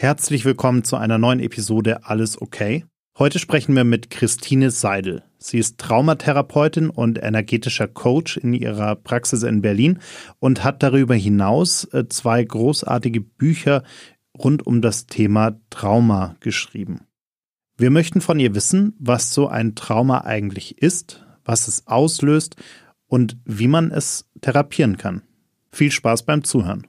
Herzlich willkommen zu einer neuen Episode Alles okay? Heute sprechen wir mit Christine Seidel. Sie ist Traumatherapeutin und energetischer Coach in ihrer Praxis in Berlin und hat darüber hinaus äh, zwei großartige Bücher rund um das Thema Trauma geschrieben. Wir möchten von ihr wissen, was so ein Trauma eigentlich ist, was es auslöst und wie man es therapieren kann. Viel Spaß beim Zuhören.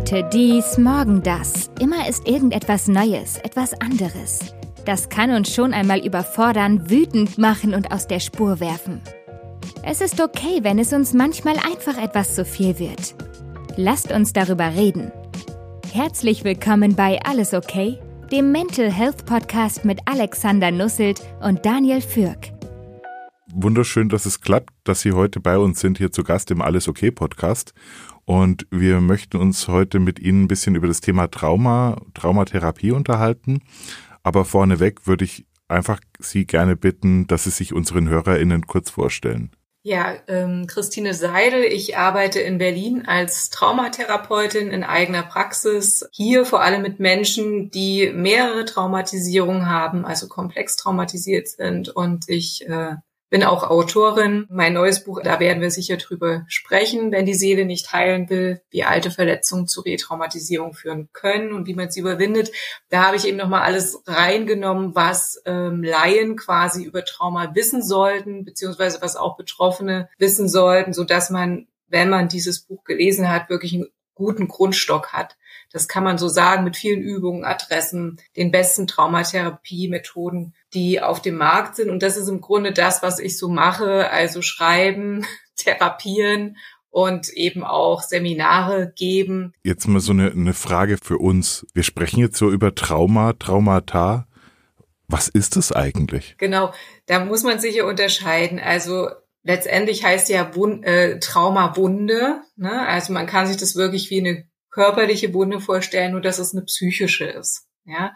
Heute dies, morgen das. Immer ist irgendetwas Neues, etwas anderes. Das kann uns schon einmal überfordern, wütend machen und aus der Spur werfen. Es ist okay, wenn es uns manchmal einfach etwas zu viel wird. Lasst uns darüber reden. Herzlich willkommen bei Alles okay, dem Mental Health Podcast mit Alexander Nusselt und Daniel Fürk. Wunderschön, dass es klappt, dass Sie heute bei uns sind, hier zu Gast im Alles okay Podcast. Und wir möchten uns heute mit Ihnen ein bisschen über das Thema Trauma, Traumatherapie unterhalten. Aber vorneweg würde ich einfach Sie gerne bitten, dass Sie sich unseren HörerInnen kurz vorstellen. Ja, ähm, Christine Seidel. Ich arbeite in Berlin als Traumatherapeutin in eigener Praxis. Hier vor allem mit Menschen, die mehrere Traumatisierungen haben, also komplex traumatisiert sind. Und ich äh, bin auch Autorin. Mein neues Buch, da werden wir sicher drüber sprechen, wenn die Seele nicht heilen will, wie alte Verletzungen zu Retraumatisierung führen können und wie man sie überwindet. Da habe ich eben nochmal alles reingenommen, was ähm, Laien quasi über Trauma wissen sollten, beziehungsweise was auch Betroffene wissen sollten, so dass man, wenn man dieses Buch gelesen hat, wirklich einen guten Grundstock hat. Das kann man so sagen mit vielen Übungen, Adressen, den besten Traumatherapie-Methoden, die auf dem Markt sind. Und das ist im Grunde das, was ich so mache. Also schreiben, therapieren und eben auch Seminare geben. Jetzt mal so eine, eine Frage für uns. Wir sprechen jetzt so über Trauma, Traumata. Was ist das eigentlich? Genau, da muss man sich ja unterscheiden. Also letztendlich heißt ja Wund, äh, Traumawunde. Ne? Also man kann sich das wirklich wie eine körperliche Wunde vorstellen, nur dass es eine psychische ist. Ja,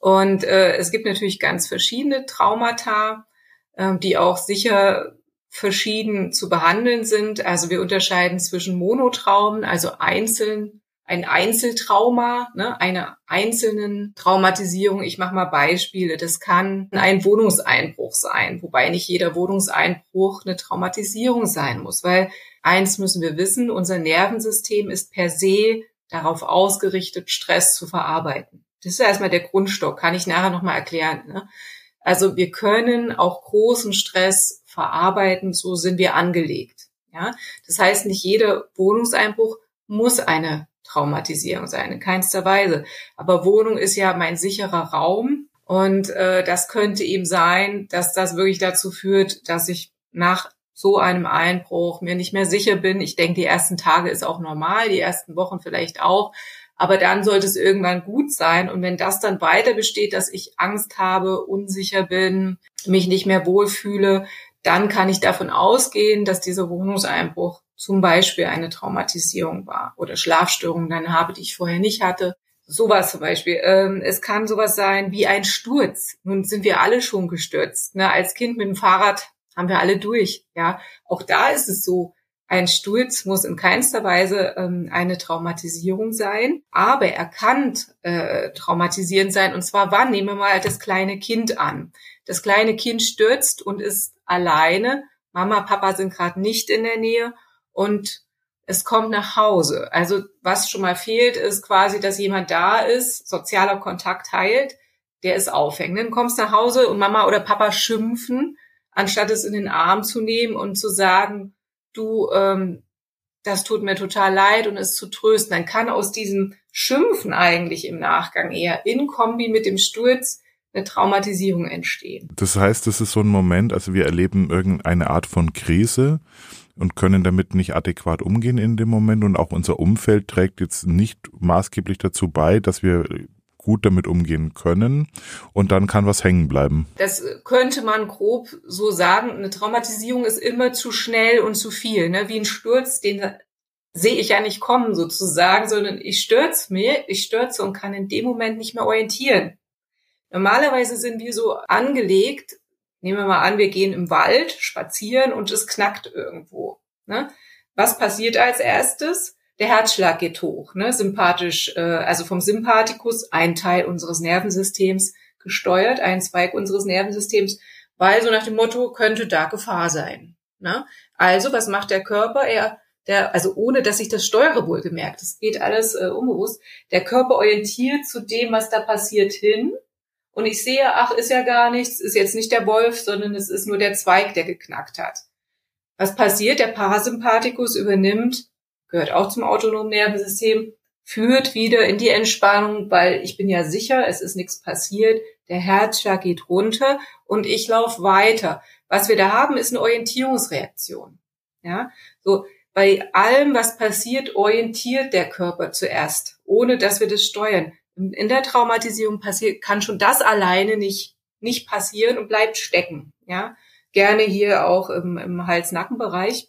und äh, es gibt natürlich ganz verschiedene Traumata, äh, die auch sicher verschieden zu behandeln sind. Also wir unterscheiden zwischen Monotraumen, also einzeln ein Einzeltrauma, ne, einer einzelnen Traumatisierung. Ich mache mal Beispiele. Das kann ein Wohnungseinbruch sein, wobei nicht jeder Wohnungseinbruch eine Traumatisierung sein muss, weil eins müssen wir wissen, unser Nervensystem ist per se darauf ausgerichtet, Stress zu verarbeiten. Das ist erstmal der Grundstock, kann ich nachher nochmal erklären. Ne? Also wir können auch großen Stress verarbeiten, so sind wir angelegt. Ja? Das heißt, nicht jeder Wohnungseinbruch muss eine Traumatisierung sein, in keinster Weise. Aber Wohnung ist ja mein sicherer Raum und äh, das könnte eben sein, dass das wirklich dazu führt, dass ich nach so einem Einbruch mir nicht mehr sicher bin. Ich denke, die ersten Tage ist auch normal, die ersten Wochen vielleicht auch. Aber dann sollte es irgendwann gut sein. Und wenn das dann weiter besteht, dass ich Angst habe, unsicher bin, mich nicht mehr wohlfühle, dann kann ich davon ausgehen, dass dieser Wohnungseinbruch zum Beispiel eine Traumatisierung war oder Schlafstörungen dann habe, die ich vorher nicht hatte. Sowas zum Beispiel. Ähm, es kann sowas sein wie ein Sturz. Nun sind wir alle schon gestürzt. Ne? Als Kind mit dem Fahrrad haben wir alle durch. Ja, auch da ist es so. Ein Sturz muss in keinster Weise ähm, eine Traumatisierung sein, aber er kann äh, traumatisierend sein. Und zwar wann? Nehmen wir mal das kleine Kind an. Das kleine Kind stürzt und ist alleine. Mama, Papa sind gerade nicht in der Nähe und es kommt nach Hause. Also was schon mal fehlt, ist quasi, dass jemand da ist, sozialer Kontakt heilt, der ist aufhängt. Dann kommst nach Hause und Mama oder Papa schimpfen anstatt es in den Arm zu nehmen und zu sagen, du, ähm, das tut mir total leid und es zu trösten, dann kann aus diesem Schimpfen eigentlich im Nachgang eher in Kombi mit dem Sturz eine Traumatisierung entstehen. Das heißt, das ist so ein Moment, also wir erleben irgendeine Art von Krise und können damit nicht adäquat umgehen in dem Moment und auch unser Umfeld trägt jetzt nicht maßgeblich dazu bei, dass wir gut damit umgehen können und dann kann was hängen bleiben. Das könnte man grob so sagen. Eine Traumatisierung ist immer zu schnell und zu viel, ne? wie ein Sturz, den sehe ich ja nicht kommen sozusagen, sondern ich stürze mir, ich stürze und kann in dem Moment nicht mehr orientieren. Normalerweise sind wir so angelegt, nehmen wir mal an, wir gehen im Wald spazieren und es knackt irgendwo. Ne? Was passiert als erstes? Der Herzschlag geht hoch, ne? sympathisch, äh, also vom Sympathikus, ein Teil unseres Nervensystems gesteuert, ein Zweig unseres Nervensystems, weil so nach dem Motto könnte da Gefahr sein. Ne? Also was macht der Körper? Er der, also ohne dass ich das steuere wohlgemerkt, das geht alles äh, unbewusst, der Körper orientiert zu dem, was da passiert hin und ich sehe, ach, ist ja gar nichts, ist jetzt nicht der Wolf, sondern es ist nur der Zweig, der geknackt hat. Was passiert? Der Parasympathikus übernimmt, gehört auch zum autonomen Nervensystem, führt wieder in die Entspannung, weil ich bin ja sicher, es ist nichts passiert, der Herzschlag geht runter und ich laufe weiter. Was wir da haben, ist eine Orientierungsreaktion. Ja, so bei allem, was passiert, orientiert der Körper zuerst, ohne dass wir das steuern. In der Traumatisierung passiert, kann schon das alleine nicht, nicht passieren und bleibt stecken. Ja, gerne hier auch im, im Hals-Nacken-Bereich.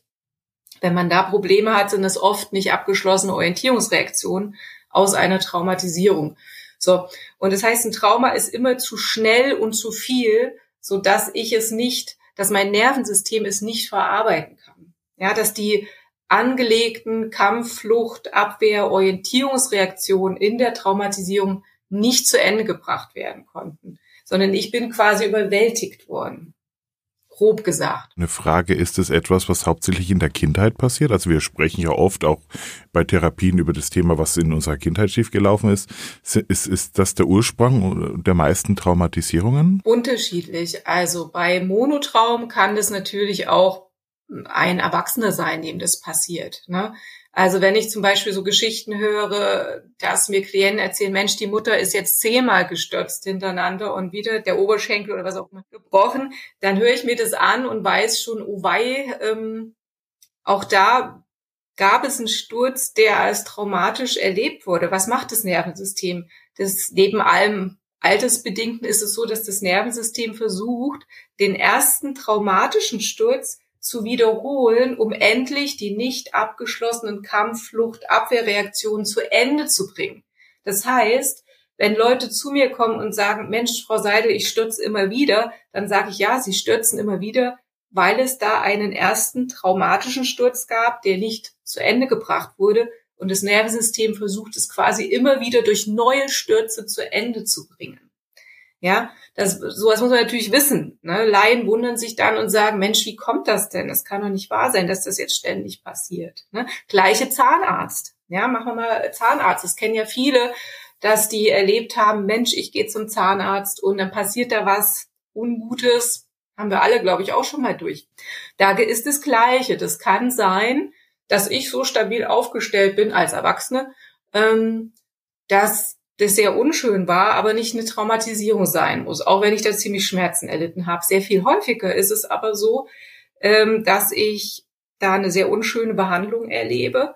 Wenn man da Probleme hat, sind es oft nicht abgeschlossene Orientierungsreaktionen aus einer Traumatisierung. So. Und das heißt, ein Trauma ist immer zu schnell und zu viel, so dass ich es nicht, dass mein Nervensystem es nicht verarbeiten kann. Ja, dass die angelegten Kampf, Flucht, Abwehr, Orientierungsreaktionen in der Traumatisierung nicht zu Ende gebracht werden konnten, sondern ich bin quasi überwältigt worden. Grob gesagt. Eine Frage, ist es etwas, was hauptsächlich in der Kindheit passiert? Also wir sprechen ja oft auch bei Therapien über das Thema, was in unserer Kindheit schiefgelaufen ist. Ist, ist das der Ursprung der meisten Traumatisierungen? Unterschiedlich. Also bei Monotraum kann das natürlich auch ein Erwachsener sein, dem das passiert. Ne? Also wenn ich zum Beispiel so Geschichten höre, dass mir Klienten erzählen, Mensch, die Mutter ist jetzt zehnmal gestürzt hintereinander und wieder der Oberschenkel oder was auch immer gebrochen, dann höre ich mir das an und weiß schon, oh wei, ähm, auch da gab es einen Sturz, der als traumatisch erlebt wurde. Was macht das Nervensystem? Das neben allem Altersbedingten ist es so, dass das Nervensystem versucht, den ersten traumatischen Sturz zu wiederholen, um endlich die nicht abgeschlossenen Kampfflucht, Abwehrreaktionen zu Ende zu bringen. Das heißt, wenn Leute zu mir kommen und sagen, Mensch, Frau Seidel, ich stürze immer wieder, dann sage ich, ja, Sie stürzen immer wieder, weil es da einen ersten traumatischen Sturz gab, der nicht zu Ende gebracht wurde und das Nervensystem versucht es quasi immer wieder durch neue Stürze zu Ende zu bringen. Ja, das, sowas muss man natürlich wissen. Ne? Laien wundern sich dann und sagen, Mensch, wie kommt das denn? Das kann doch nicht wahr sein, dass das jetzt ständig passiert. Ne? Gleiche Zahnarzt. Ja, machen wir mal Zahnarzt. Das kennen ja viele, dass die erlebt haben, Mensch, ich gehe zum Zahnarzt und dann passiert da was Ungutes. Haben wir alle, glaube ich, auch schon mal durch. Da ist das Gleiche. Das kann sein, dass ich so stabil aufgestellt bin als Erwachsene, ähm, dass das sehr unschön war, aber nicht eine Traumatisierung sein muss, auch wenn ich da ziemlich Schmerzen erlitten habe. Sehr viel häufiger ist es aber so, ähm, dass ich da eine sehr unschöne Behandlung erlebe,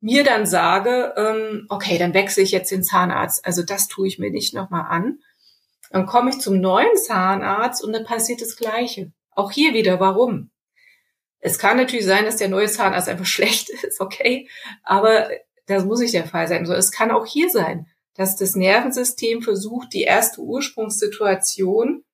mir dann sage, ähm, okay, dann wechsle ich jetzt den Zahnarzt. Also das tue ich mir nicht nochmal an. Dann komme ich zum neuen Zahnarzt und dann passiert das Gleiche. Auch hier wieder, warum? Es kann natürlich sein, dass der neue Zahnarzt einfach schlecht ist, okay, aber das muss nicht der Fall sein. es kann auch hier sein dass das Nervensystem versucht, die erste Ursprungssituation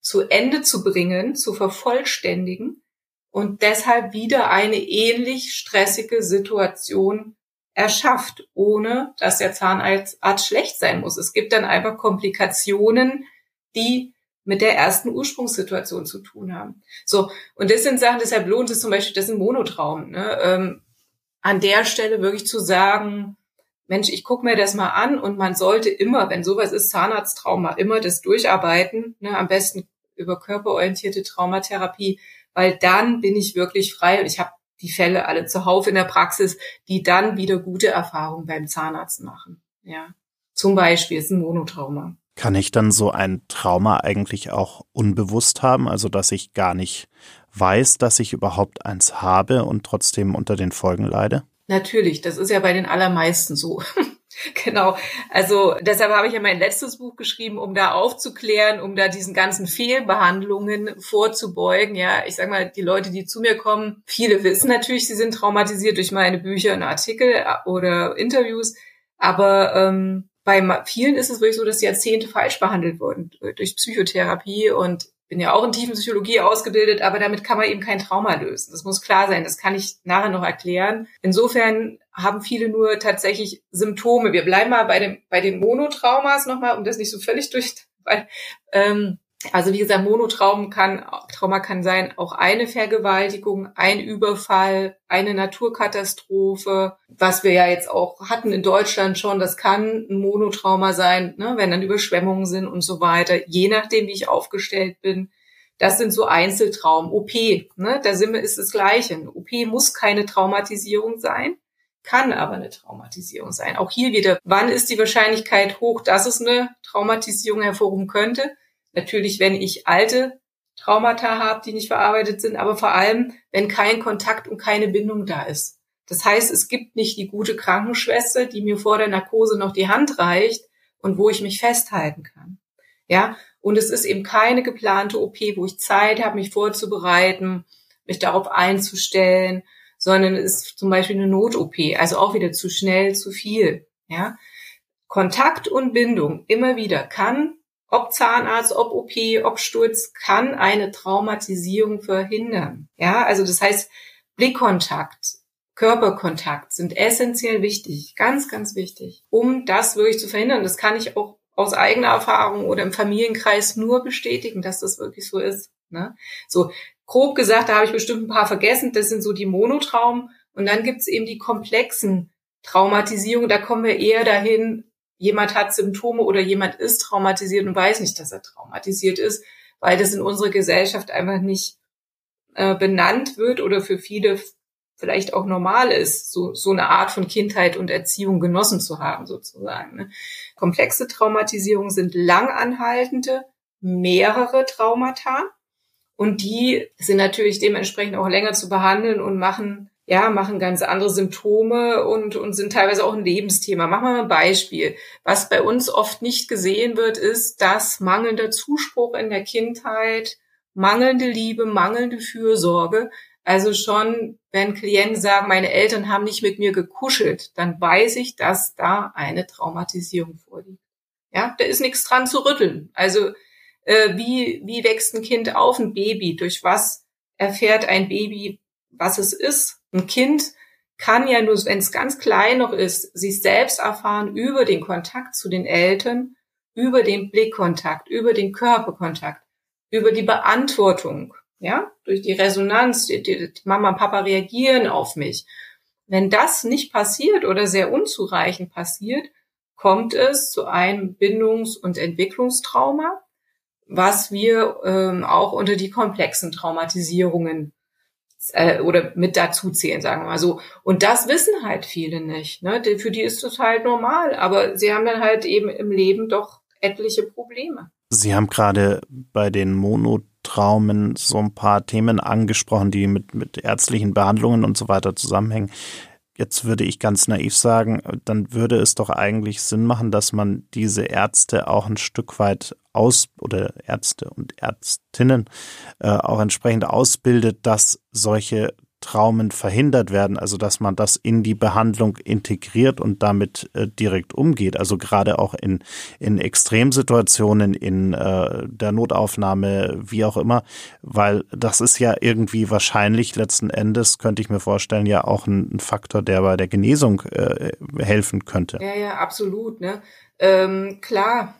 zu Ende zu bringen, zu vervollständigen und deshalb wieder eine ähnlich stressige Situation erschafft, ohne dass der Zahnarzt schlecht sein muss. Es gibt dann einfach Komplikationen, die mit der ersten Ursprungssituation zu tun haben. So, und das sind Sachen, deshalb lohnt es zum Beispiel, das ist ein Monotraum. Ne? Ähm, an der Stelle wirklich zu sagen, Mensch, ich gucke mir das mal an und man sollte immer, wenn sowas ist, Zahnarzttrauma, immer das durcharbeiten, ne, am besten über körperorientierte Traumatherapie, weil dann bin ich wirklich frei und ich habe die Fälle alle zuhauf in der Praxis, die dann wieder gute Erfahrungen beim Zahnarzt machen. Ja, zum Beispiel ist ein Monotrauma. Kann ich dann so ein Trauma eigentlich auch unbewusst haben, also dass ich gar nicht weiß, dass ich überhaupt eins habe und trotzdem unter den Folgen leide? Natürlich, das ist ja bei den allermeisten so. Genau. Also deshalb habe ich ja mein letztes Buch geschrieben, um da aufzuklären, um da diesen ganzen Fehlbehandlungen vorzubeugen. Ja, ich sage mal, die Leute, die zu mir kommen, viele wissen natürlich, sie sind traumatisiert durch meine Bücher und Artikel äh, oder Interviews. Aber ähm, bei vielen ist es wirklich so, dass Jahrzehnte falsch behandelt wurden durch Psychotherapie und bin ja auch in Tiefenpsychologie ausgebildet, aber damit kann man eben kein Trauma lösen. Das muss klar sein. Das kann ich nachher noch erklären. Insofern haben viele nur tatsächlich Symptome. Wir bleiben mal bei dem bei den Monotraumas nochmal, um das nicht so völlig durch, weil ähm, also wie gesagt, Monotraum kann, Trauma kann sein auch eine Vergewaltigung, ein Überfall, eine Naturkatastrophe, was wir ja jetzt auch hatten in Deutschland schon, das kann ein Monotrauma sein, ne, wenn dann Überschwemmungen sind und so weiter, je nachdem, wie ich aufgestellt bin. Das sind so Einzeltraum. OP, ne, da sind wir, ist das Gleiche. OP muss keine Traumatisierung sein, kann aber eine Traumatisierung sein. Auch hier wieder, wann ist die Wahrscheinlichkeit hoch, dass es eine Traumatisierung hervorrufen könnte? Natürlich, wenn ich alte Traumata habe, die nicht verarbeitet sind, aber vor allem, wenn kein Kontakt und keine Bindung da ist. Das heißt, es gibt nicht die gute Krankenschwester, die mir vor der Narkose noch die Hand reicht und wo ich mich festhalten kann. Ja, und es ist eben keine geplante OP, wo ich Zeit habe, mich vorzubereiten, mich darauf einzustellen, sondern es ist zum Beispiel eine Not-OP, also auch wieder zu schnell, zu viel. Ja, Kontakt und Bindung immer wieder kann ob Zahnarzt, ob OP, ob Sturz, kann eine Traumatisierung verhindern. Ja, also das heißt, Blickkontakt, Körperkontakt sind essentiell wichtig, ganz, ganz wichtig, um das wirklich zu verhindern. Das kann ich auch aus eigener Erfahrung oder im Familienkreis nur bestätigen, dass das wirklich so ist. Ne? So grob gesagt, da habe ich bestimmt ein paar vergessen. Das sind so die Monotraum. Und dann gibt's eben die komplexen Traumatisierungen. Da kommen wir eher dahin, jemand hat Symptome oder jemand ist traumatisiert und weiß nicht, dass er traumatisiert ist, weil das in unserer Gesellschaft einfach nicht äh, benannt wird oder für viele vielleicht auch normal ist, so, so eine Art von Kindheit und Erziehung genossen zu haben, sozusagen. Ne? Komplexe Traumatisierungen sind langanhaltende, mehrere Traumata und die sind natürlich dementsprechend auch länger zu behandeln und machen ja, machen ganz andere Symptome und, und sind teilweise auch ein Lebensthema. Machen wir mal ein Beispiel. Was bei uns oft nicht gesehen wird, ist, dass mangelnder Zuspruch in der Kindheit, mangelnde Liebe, mangelnde Fürsorge, also schon, wenn Klienten sagen, meine Eltern haben nicht mit mir gekuschelt, dann weiß ich, dass da eine Traumatisierung vorliegt. Ja, da ist nichts dran zu rütteln. Also äh, wie, wie wächst ein Kind auf, ein Baby? Durch was erfährt ein Baby, was es ist? Ein Kind kann ja nur, wenn es ganz klein noch ist, sich selbst erfahren über den Kontakt zu den Eltern, über den Blickkontakt, über den Körperkontakt, über die Beantwortung, ja, durch die Resonanz, die, die Mama und Papa reagieren auf mich. Wenn das nicht passiert oder sehr unzureichend passiert, kommt es zu einem Bindungs- und Entwicklungstrauma, was wir ähm, auch unter die komplexen Traumatisierungen äh, oder mit dazu zählen, sagen wir mal so. Und das wissen halt viele nicht. Ne? Für die ist das halt normal, aber sie haben dann halt eben im Leben doch etliche Probleme. Sie haben gerade bei den Monotraumen so ein paar Themen angesprochen, die mit, mit ärztlichen Behandlungen und so weiter zusammenhängen. Jetzt würde ich ganz naiv sagen, dann würde es doch eigentlich Sinn machen, dass man diese Ärzte auch ein Stück weit aus oder Ärzte und Ärztinnen äh, auch entsprechend ausbildet, dass solche Traumen verhindert werden, also dass man das in die Behandlung integriert und damit äh, direkt umgeht. Also gerade auch in, in Extremsituationen, in äh, der Notaufnahme, wie auch immer, weil das ist ja irgendwie wahrscheinlich letzten Endes, könnte ich mir vorstellen, ja auch ein, ein Faktor, der bei der Genesung äh, helfen könnte. Ja, ja, absolut. Ne? Ähm, klar,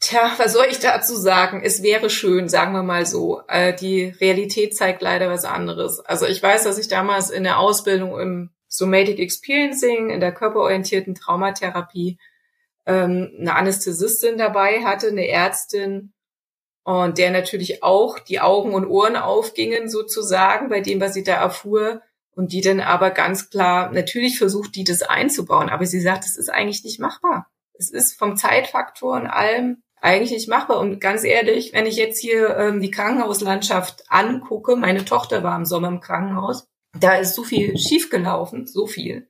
Tja, was soll ich dazu sagen? Es wäre schön, sagen wir mal so. Äh, die Realität zeigt leider was anderes. Also ich weiß, dass ich damals in der Ausbildung im Somatic Experiencing, in der körperorientierten Traumatherapie, ähm, eine Anästhesistin dabei hatte, eine Ärztin, und der natürlich auch die Augen und Ohren aufgingen sozusagen bei dem, was sie da erfuhr. Und die dann aber ganz klar, natürlich versucht die das einzubauen, aber sie sagt, es ist eigentlich nicht machbar. Es ist vom Zeitfaktor und allem eigentlich nicht machbar. Und ganz ehrlich, wenn ich jetzt hier ähm, die Krankenhauslandschaft angucke, meine Tochter war im Sommer im Krankenhaus, da ist so viel schiefgelaufen, so viel.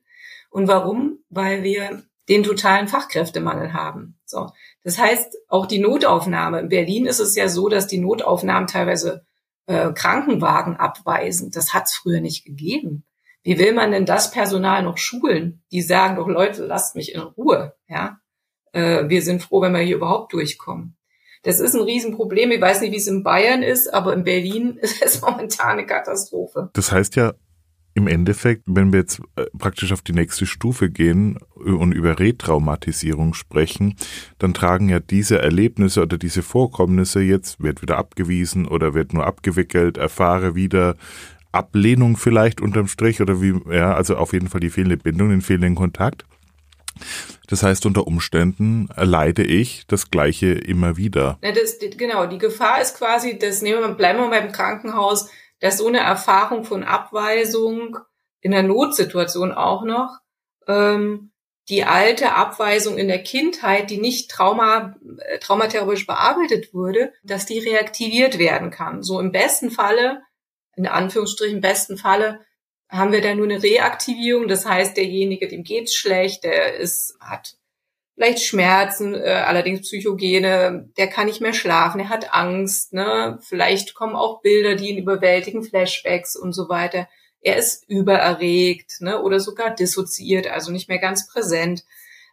Und warum? Weil wir den totalen Fachkräftemangel haben. So. Das heißt, auch die Notaufnahme. In Berlin ist es ja so, dass die Notaufnahmen teilweise äh, Krankenwagen abweisen. Das hat es früher nicht gegeben. Wie will man denn das Personal noch schulen? Die sagen doch, Leute, lasst mich in Ruhe. Ja, äh, wir sind froh, wenn wir hier überhaupt durchkommen. Das ist ein Riesenproblem. Ich weiß nicht, wie es in Bayern ist, aber in Berlin ist es momentan eine Katastrophe. Das heißt ja, im Endeffekt, wenn wir jetzt äh, praktisch auf die nächste Stufe gehen und über Retraumatisierung sprechen, dann tragen ja diese Erlebnisse oder diese Vorkommnisse jetzt, wird wieder abgewiesen oder wird nur abgewickelt, erfahre wieder Ablehnung vielleicht unterm Strich oder wie, ja, also auf jeden Fall die fehlende Bindung, den fehlenden Kontakt. Das heißt, unter Umständen erleide ich das Gleiche immer wieder. Ja, das, genau, die Gefahr ist quasi, das nehmen wir, bleiben wir beim Krankenhaus, dass so eine Erfahrung von Abweisung in der Notsituation auch noch ähm, die alte Abweisung in der Kindheit, die nicht trauma, äh, traumatherapeutisch bearbeitet wurde, dass die reaktiviert werden kann. So im besten Falle, in Anführungsstrichen besten Falle, haben wir da nur eine Reaktivierung. Das heißt, derjenige, dem geht's schlecht, der ist, hat vielleicht Schmerzen, äh, allerdings Psychogene, der kann nicht mehr schlafen, er hat Angst, ne? Vielleicht kommen auch Bilder, die ihn überwältigen, Flashbacks und so weiter. Er ist übererregt, ne? Oder sogar dissoziiert, also nicht mehr ganz präsent.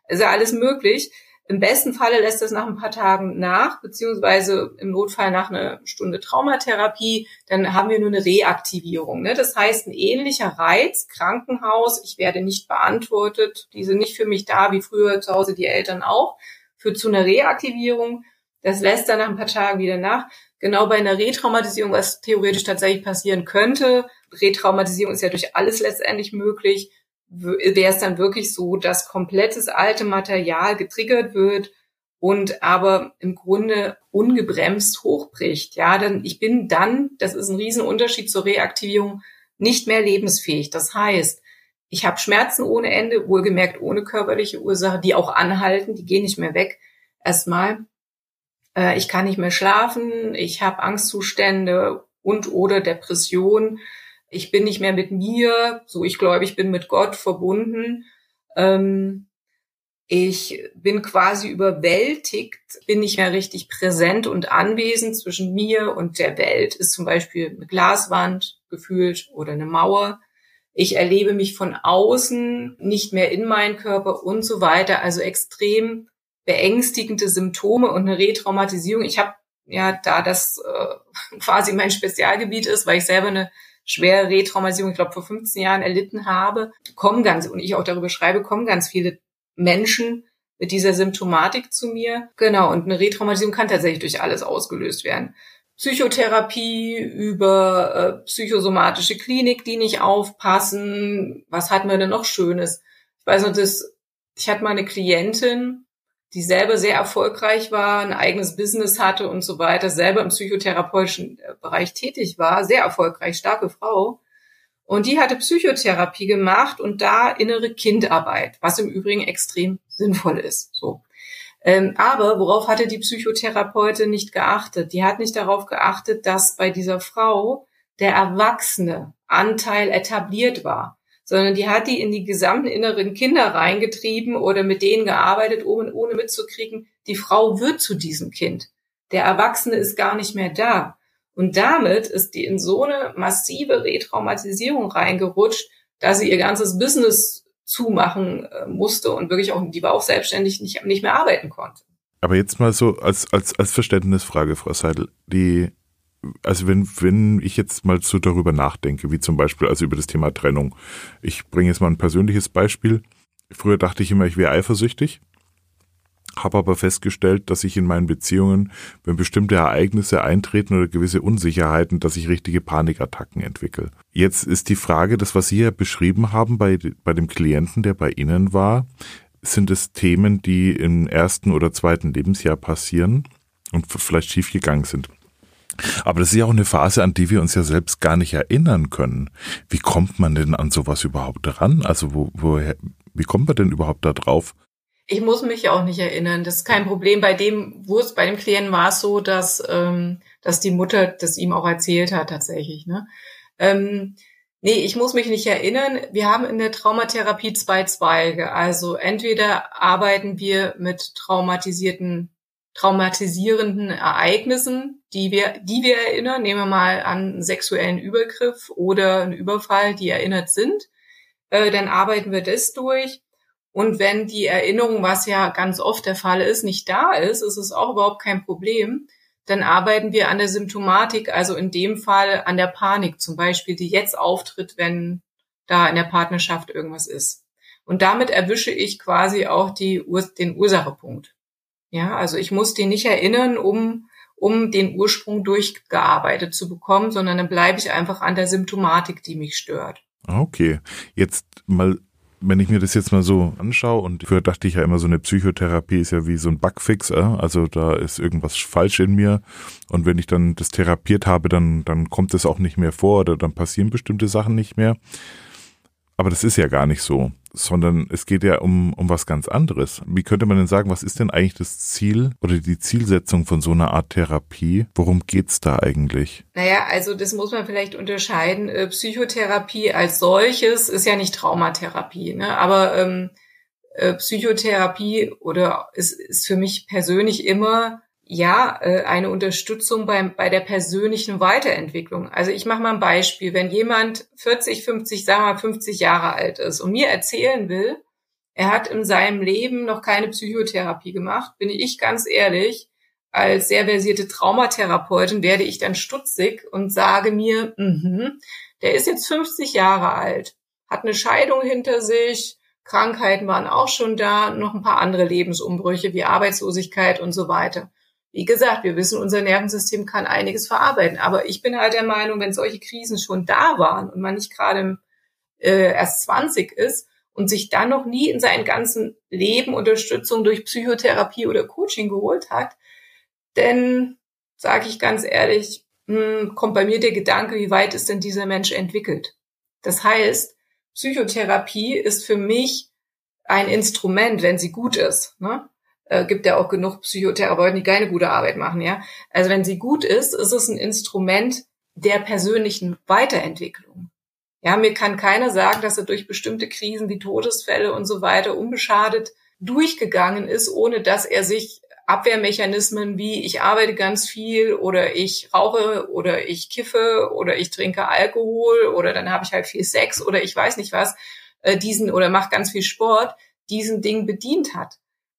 Also alles möglich. Im besten Falle lässt das nach ein paar Tagen nach, beziehungsweise im Notfall nach einer Stunde Traumatherapie. Dann haben wir nur eine Reaktivierung. Ne? Das heißt, ein ähnlicher Reiz, Krankenhaus, ich werde nicht beantwortet, die sind nicht für mich da, wie früher zu Hause die Eltern auch, führt zu einer Reaktivierung. Das lässt dann nach ein paar Tagen wieder nach. Genau bei einer Retraumatisierung, was theoretisch tatsächlich passieren könnte. Retraumatisierung ist ja durch alles letztendlich möglich wäre es dann wirklich so, dass komplettes alte Material getriggert wird und aber im Grunde ungebremst hochbricht. Ja, denn ich bin dann, das ist ein Riesenunterschied zur Reaktivierung, nicht mehr lebensfähig. Das heißt, ich habe Schmerzen ohne Ende, wohlgemerkt ohne körperliche Ursache, die auch anhalten, die gehen nicht mehr weg. Erstmal, äh, ich kann nicht mehr schlafen, ich habe Angstzustände und oder Depression ich bin nicht mehr mit mir, so ich glaube, ich bin mit Gott verbunden. Ähm, ich bin quasi überwältigt, bin nicht mehr richtig präsent und anwesend zwischen mir und der Welt, ist zum Beispiel eine Glaswand gefühlt oder eine Mauer. Ich erlebe mich von außen, nicht mehr in meinen Körper und so weiter. Also extrem beängstigende Symptome und eine Retraumatisierung. Ich habe ja, da das äh, quasi mein Spezialgebiet ist, weil ich selber eine schwere Retraumatisierung, ich glaube, vor 15 Jahren erlitten habe, kommen ganz, und ich auch darüber schreibe, kommen ganz viele Menschen mit dieser Symptomatik zu mir. Genau, und eine Retraumatisierung kann tatsächlich durch alles ausgelöst werden. Psychotherapie über äh, psychosomatische Klinik, die nicht aufpassen. Was hatten wir denn noch Schönes? Ich weiß noch, das, ich hatte mal eine Klientin, die selber sehr erfolgreich war, ein eigenes Business hatte und so weiter, selber im psychotherapeutischen äh, Bereich tätig war, sehr erfolgreich, starke Frau. Und die hatte Psychotherapie gemacht und da innere Kindarbeit, was im Übrigen extrem sinnvoll ist. So. Ähm, aber worauf hatte die Psychotherapeutin nicht geachtet? Die hat nicht darauf geachtet, dass bei dieser Frau der erwachsene Anteil etabliert war sondern die hat die in die gesamten inneren Kinder reingetrieben oder mit denen gearbeitet, ohne, ohne mitzukriegen, die Frau wird zu diesem Kind. Der Erwachsene ist gar nicht mehr da. Und damit ist die in so eine massive Retraumatisierung reingerutscht, dass sie ihr ganzes Business zumachen äh, musste und wirklich auch, die war auch selbstständig, nicht, nicht mehr arbeiten konnte. Aber jetzt mal so als, als, als Verständnisfrage, Frau Seidel. Die also wenn, wenn ich jetzt mal so darüber nachdenke, wie zum Beispiel also über das Thema Trennung. Ich bringe jetzt mal ein persönliches Beispiel. Früher dachte ich immer, ich wäre eifersüchtig, habe aber festgestellt, dass ich in meinen Beziehungen, wenn bestimmte Ereignisse eintreten oder gewisse Unsicherheiten, dass ich richtige Panikattacken entwickle. Jetzt ist die Frage, das was Sie ja beschrieben haben bei, bei dem Klienten, der bei Ihnen war, sind es Themen, die im ersten oder zweiten Lebensjahr passieren und vielleicht schiefgegangen sind. Aber das ist ja auch eine Phase, an die wir uns ja selbst gar nicht erinnern können. Wie kommt man denn an sowas überhaupt dran? Also wo, woher, wie kommt man denn überhaupt da drauf? Ich muss mich auch nicht erinnern. Das ist kein Problem. Bei dem, wo es bei dem Klienten war so, dass, ähm, dass die Mutter das ihm auch erzählt hat tatsächlich. Ne? Ähm, Nee, ich muss mich nicht erinnern. Wir haben in der Traumatherapie zwei Zweige. Also entweder arbeiten wir mit traumatisierten, traumatisierenden Ereignissen, die wir, die wir erinnern. Nehmen wir mal an einen sexuellen Übergriff oder einen Überfall, die erinnert sind. Äh, dann arbeiten wir das durch. Und wenn die Erinnerung, was ja ganz oft der Fall ist, nicht da ist, ist es auch überhaupt kein Problem dann arbeiten wir an der Symptomatik, also in dem Fall an der Panik zum Beispiel, die jetzt auftritt, wenn da in der Partnerschaft irgendwas ist. Und damit erwische ich quasi auch die den Ursachepunkt. Ja, also ich muss den nicht erinnern, um, um den Ursprung durchgearbeitet zu bekommen, sondern dann bleibe ich einfach an der Symptomatik, die mich stört. Okay, jetzt mal wenn ich mir das jetzt mal so anschaue und früher dachte ich ja immer, so eine Psychotherapie ist ja wie so ein Bugfix, äh? also da ist irgendwas falsch in mir und wenn ich dann das therapiert habe, dann, dann kommt es auch nicht mehr vor oder dann passieren bestimmte Sachen nicht mehr. Aber das ist ja gar nicht so, sondern es geht ja um, um was ganz anderes. Wie könnte man denn sagen, was ist denn eigentlich das Ziel oder die Zielsetzung von so einer Art Therapie? Worum geht's da eigentlich? Naja, also das muss man vielleicht unterscheiden. Äh, Psychotherapie als solches ist ja nicht Traumatherapie, ne? aber ähm, äh, Psychotherapie oder ist, ist für mich persönlich immer ja, äh, eine Unterstützung beim, bei der persönlichen Weiterentwicklung. Also ich mache mal ein Beispiel. Wenn jemand 40, 50, sagen wir mal 50 Jahre alt ist und mir erzählen will, er hat in seinem Leben noch keine Psychotherapie gemacht, bin ich ganz ehrlich, als sehr versierte Traumatherapeutin werde ich dann stutzig und sage mir, mh, der ist jetzt 50 Jahre alt, hat eine Scheidung hinter sich, Krankheiten waren auch schon da, noch ein paar andere Lebensumbrüche wie Arbeitslosigkeit und so weiter. Wie gesagt, wir wissen, unser Nervensystem kann einiges verarbeiten. Aber ich bin halt der Meinung, wenn solche Krisen schon da waren und man nicht gerade äh, erst 20 ist und sich dann noch nie in seinem ganzen Leben Unterstützung durch Psychotherapie oder Coaching geholt hat, dann sage ich ganz ehrlich, hm, kommt bei mir der Gedanke, wie weit ist denn dieser Mensch entwickelt? Das heißt, Psychotherapie ist für mich ein Instrument, wenn sie gut ist. Ne? Äh, gibt ja auch genug Psychotherapeuten, die keine gute Arbeit machen, ja. Also wenn sie gut ist, ist es ein Instrument der persönlichen Weiterentwicklung. Ja, mir kann keiner sagen, dass er durch bestimmte Krisen wie Todesfälle und so weiter unbeschadet durchgegangen ist, ohne dass er sich Abwehrmechanismen wie ich arbeite ganz viel oder ich rauche oder ich kiffe oder ich trinke Alkohol oder dann habe ich halt viel Sex oder ich weiß nicht was, äh, diesen oder mache ganz viel Sport, diesen Ding bedient hat.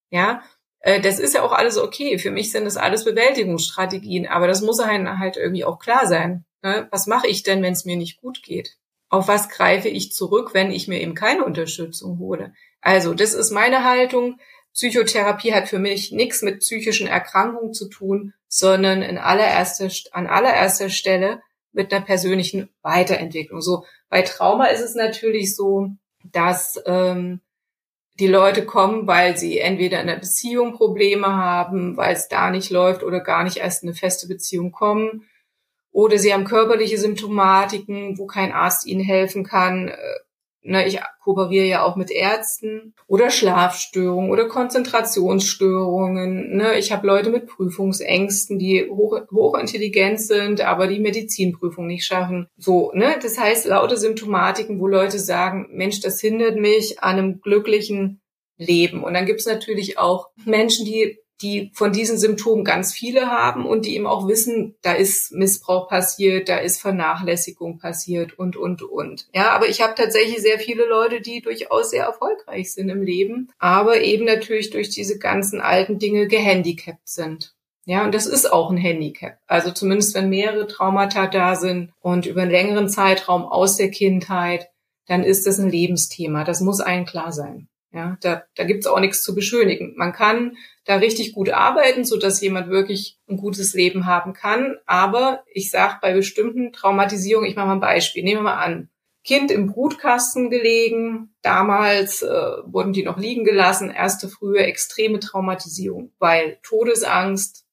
Ja, das ist ja auch alles okay. Für mich sind das alles Bewältigungsstrategien, aber das muss einem halt irgendwie auch klar sein. Ne? Was mache ich denn, wenn es mir nicht gut geht? Auf was greife ich zurück, wenn ich mir eben keine Unterstützung hole? Also, das ist meine Haltung. Psychotherapie hat für mich nichts mit psychischen Erkrankungen zu tun, sondern in allererster, an allererster Stelle mit einer persönlichen Weiterentwicklung. So bei Trauma ist es natürlich so, dass ähm, die Leute kommen, weil sie entweder in der Beziehung Probleme haben, weil es da nicht läuft oder gar nicht erst in eine feste Beziehung kommen. Oder sie haben körperliche Symptomatiken, wo kein Arzt ihnen helfen kann. Äh, ne, ich kooperiere ja auch mit Ärzten oder Schlafstörungen oder Konzentrationsstörungen. Ne, ich habe Leute mit Prüfungsängsten, die hoch, hochintelligent sind, aber die Medizinprüfung nicht schaffen. So, ne, das heißt laute Symptomatiken, wo Leute sagen, Mensch, das hindert mich an einem glücklichen Leben. Und dann gibt's natürlich auch Menschen, die die von diesen Symptomen ganz viele haben und die eben auch wissen, da ist Missbrauch passiert, da ist Vernachlässigung passiert und, und, und. Ja, aber ich habe tatsächlich sehr viele Leute, die durchaus sehr erfolgreich sind im Leben, aber eben natürlich durch diese ganzen alten Dinge gehandicapt sind. Ja, und das ist auch ein Handicap. Also zumindest wenn mehrere Traumata da sind und über einen längeren Zeitraum aus der Kindheit, dann ist das ein Lebensthema. Das muss allen klar sein. Ja, da, da gibt's auch nichts zu beschönigen. Man kann da richtig gut arbeiten, so dass jemand wirklich ein gutes Leben haben kann. Aber ich sage bei bestimmten Traumatisierungen, ich mache mal ein Beispiel, nehmen wir mal an, Kind im Brutkasten gelegen, damals äh, wurden die noch liegen gelassen, erste frühe extreme Traumatisierung, weil Todesangst,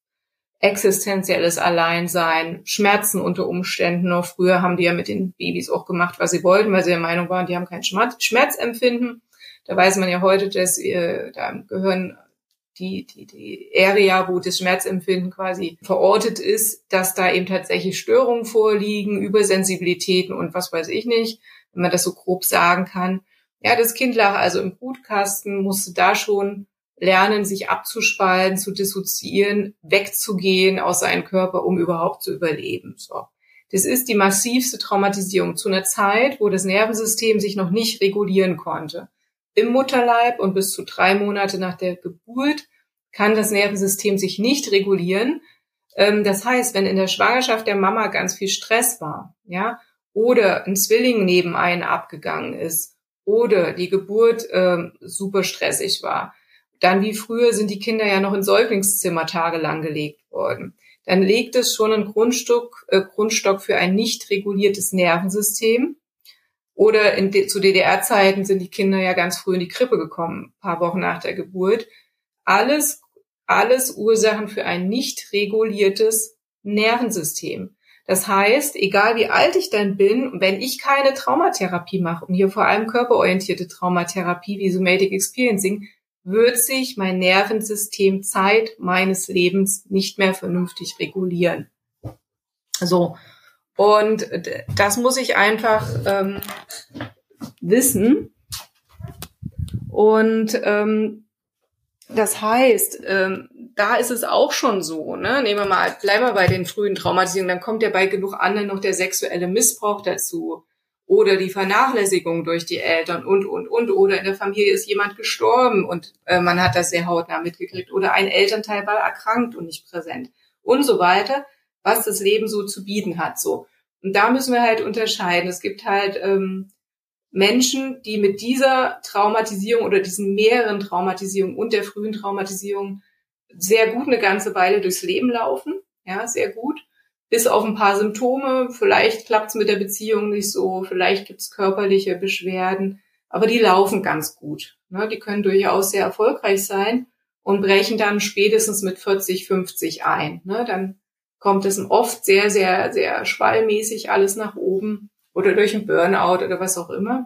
existenzielles Alleinsein, Schmerzen unter Umständen. Noch früher haben die ja mit den Babys auch gemacht, was sie wollten, weil sie der Meinung waren, die haben kein Schmerz, Schmerzempfinden. Da weiß man ja heute, dass äh, da im Gehirn die, die, die Area, wo das Schmerzempfinden quasi verortet ist, dass da eben tatsächlich Störungen vorliegen, Übersensibilitäten und was weiß ich nicht, wenn man das so grob sagen kann. Ja, das Kind lag also im Brutkasten, musste da schon lernen, sich abzuspalten, zu dissoziieren, wegzugehen aus seinem Körper, um überhaupt zu überleben. So. Das ist die massivste Traumatisierung zu einer Zeit, wo das Nervensystem sich noch nicht regulieren konnte. Im Mutterleib und bis zu drei Monate nach der Geburt kann das Nervensystem sich nicht regulieren. Ähm, das heißt, wenn in der Schwangerschaft der Mama ganz viel Stress war, ja, oder ein Zwilling neben einen abgegangen ist, oder die Geburt äh, super stressig war, dann wie früher sind die Kinder ja noch in Säuglingszimmer tagelang gelegt worden. Dann legt es schon einen Grundstock, äh, Grundstock für ein nicht reguliertes Nervensystem. Oder in, zu DDR-Zeiten sind die Kinder ja ganz früh in die Krippe gekommen, paar Wochen nach der Geburt. Alles, alles Ursachen für ein nicht reguliertes Nervensystem. Das heißt, egal wie alt ich dann bin, wenn ich keine Traumatherapie mache, und hier vor allem körperorientierte Traumatherapie wie Somatic Experiencing, wird sich mein Nervensystem Zeit meines Lebens nicht mehr vernünftig regulieren. So. Und das muss ich einfach ähm, wissen. Und ähm, das heißt, ähm, da ist es auch schon so, ne? Nehmen wir mal, bleiben wir bei den frühen Traumatisierungen, dann kommt ja bei genug anderen noch der sexuelle Missbrauch dazu oder die Vernachlässigung durch die Eltern und, und, und, oder in der Familie ist jemand gestorben und äh, man hat das sehr hautnah mitgekriegt oder ein Elternteil war erkrankt und nicht präsent und so weiter, was das Leben so zu bieten hat, so. Und da müssen wir halt unterscheiden. Es gibt halt ähm, Menschen, die mit dieser Traumatisierung oder diesen mehreren Traumatisierungen und der frühen Traumatisierung sehr gut eine ganze Weile durchs Leben laufen, ja, sehr gut, bis auf ein paar Symptome. Vielleicht klappt es mit der Beziehung nicht so, vielleicht gibt es körperliche Beschwerden, aber die laufen ganz gut. Ne? Die können durchaus sehr erfolgreich sein und brechen dann spätestens mit 40, 50 ein. Ne? Dann kommt es oft sehr, sehr, sehr schwallmäßig alles nach oben oder durch ein Burnout oder was auch immer.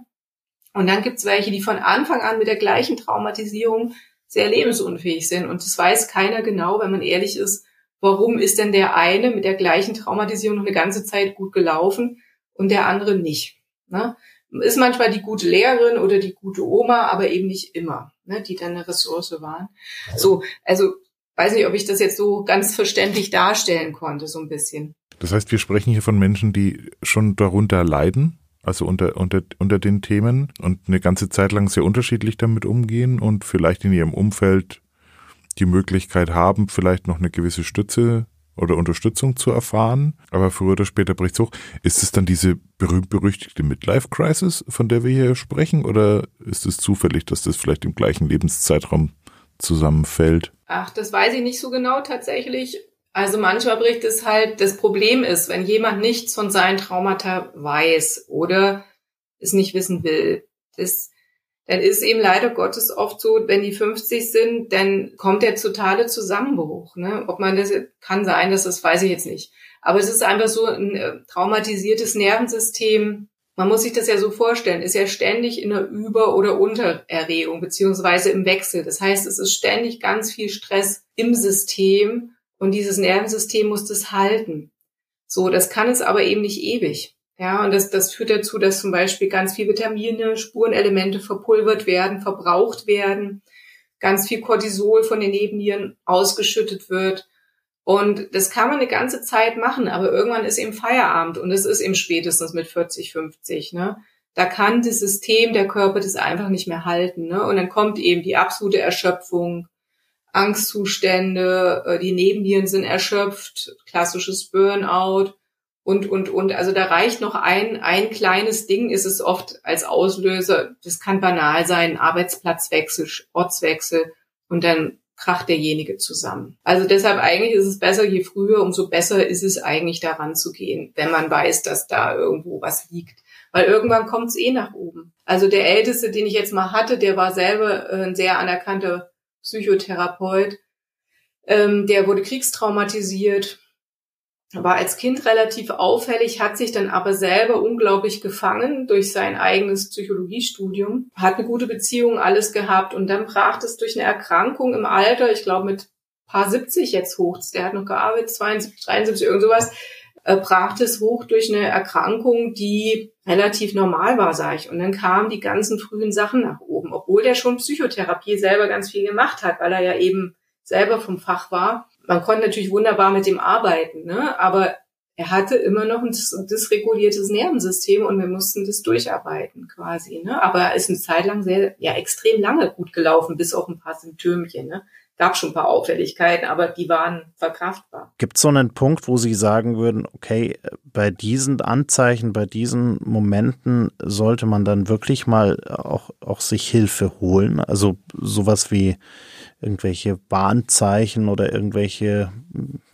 Und dann gibt es welche, die von Anfang an mit der gleichen Traumatisierung sehr lebensunfähig sind. Und das weiß keiner genau, wenn man ehrlich ist, warum ist denn der eine mit der gleichen Traumatisierung noch eine ganze Zeit gut gelaufen und der andere nicht. Ne? Ist manchmal die gute Lehrerin oder die gute Oma, aber eben nicht immer, ne, die dann eine Ressource waren. So, also weiß nicht, ob ich das jetzt so ganz verständlich darstellen konnte, so ein bisschen. Das heißt, wir sprechen hier von Menschen, die schon darunter leiden, also unter, unter, unter den Themen und eine ganze Zeit lang sehr unterschiedlich damit umgehen und vielleicht in ihrem Umfeld die Möglichkeit haben, vielleicht noch eine gewisse Stütze oder Unterstützung zu erfahren, aber früher oder später bricht's hoch. Ist es dann diese berühmt-berüchtigte Midlife-Crisis, von der wir hier sprechen, oder ist es zufällig, dass das vielleicht im gleichen Lebenszeitraum zusammenfällt? Ach, das weiß ich nicht so genau tatsächlich. Also manchmal bricht es halt, das Problem ist, wenn jemand nichts von seinen Traumata weiß oder es nicht wissen will, das, dann ist eben leider Gottes oft so, wenn die 50 sind, dann kommt der totale Zusammenbruch. Ne? Ob man das kann sein, dass das weiß ich jetzt nicht. Aber es ist einfach so ein äh, traumatisiertes Nervensystem. Man muss sich das ja so vorstellen, ist ja ständig in einer Über- oder Untererregung beziehungsweise im Wechsel. Das heißt, es ist ständig ganz viel Stress im System und dieses Nervensystem muss das halten. So, das kann es aber eben nicht ewig. Ja, und das, das führt dazu, dass zum Beispiel ganz viel Vitamine, Spurenelemente verpulvert werden, verbraucht werden, ganz viel Cortisol von den Nebennieren ausgeschüttet wird. Und das kann man eine ganze Zeit machen, aber irgendwann ist eben Feierabend und es ist eben spätestens mit 40, 50. Ne? Da kann das System, der Körper das einfach nicht mehr halten. Ne? Und dann kommt eben die absolute Erschöpfung, Angstzustände, äh, die Nebennieren sind erschöpft, klassisches Burnout und, und, und. Also da reicht noch ein, ein kleines Ding, ist es oft als Auslöser. Das kann banal sein, Arbeitsplatzwechsel, Ortswechsel und dann kracht derjenige zusammen. Also deshalb eigentlich ist es besser, je früher, umso besser ist es eigentlich daran zu gehen, wenn man weiß, dass da irgendwo was liegt. Weil irgendwann kommt es eh nach oben. Also der Älteste, den ich jetzt mal hatte, der war selber äh, ein sehr anerkannter Psychotherapeut. Ähm, der wurde kriegstraumatisiert. War als Kind relativ auffällig, hat sich dann aber selber unglaublich gefangen durch sein eigenes Psychologiestudium, hat eine gute Beziehung, alles gehabt und dann brach es durch eine Erkrankung im Alter, ich glaube mit paar 70 jetzt hoch, der hat noch gearbeitet, 72, 73, irgend sowas, äh, brach es hoch durch eine Erkrankung, die relativ normal war, sag ich. Und dann kamen die ganzen frühen Sachen nach oben, obwohl der schon Psychotherapie selber ganz viel gemacht hat, weil er ja eben selber vom Fach war man konnte natürlich wunderbar mit dem arbeiten, ne? aber er hatte immer noch ein dysreguliertes Nervensystem und wir mussten das durcharbeiten quasi. Ne? Aber er ist eine Zeit lang sehr, ja, extrem lange gut gelaufen, bis auf ein paar Symptömchen. Ne? Gab schon ein paar Auffälligkeiten, aber die waren verkraftbar. Gibt es so einen Punkt, wo Sie sagen würden, okay, bei diesen Anzeichen, bei diesen Momenten sollte man dann wirklich mal auch, auch sich Hilfe holen? Also sowas wie irgendwelche Warnzeichen oder irgendwelche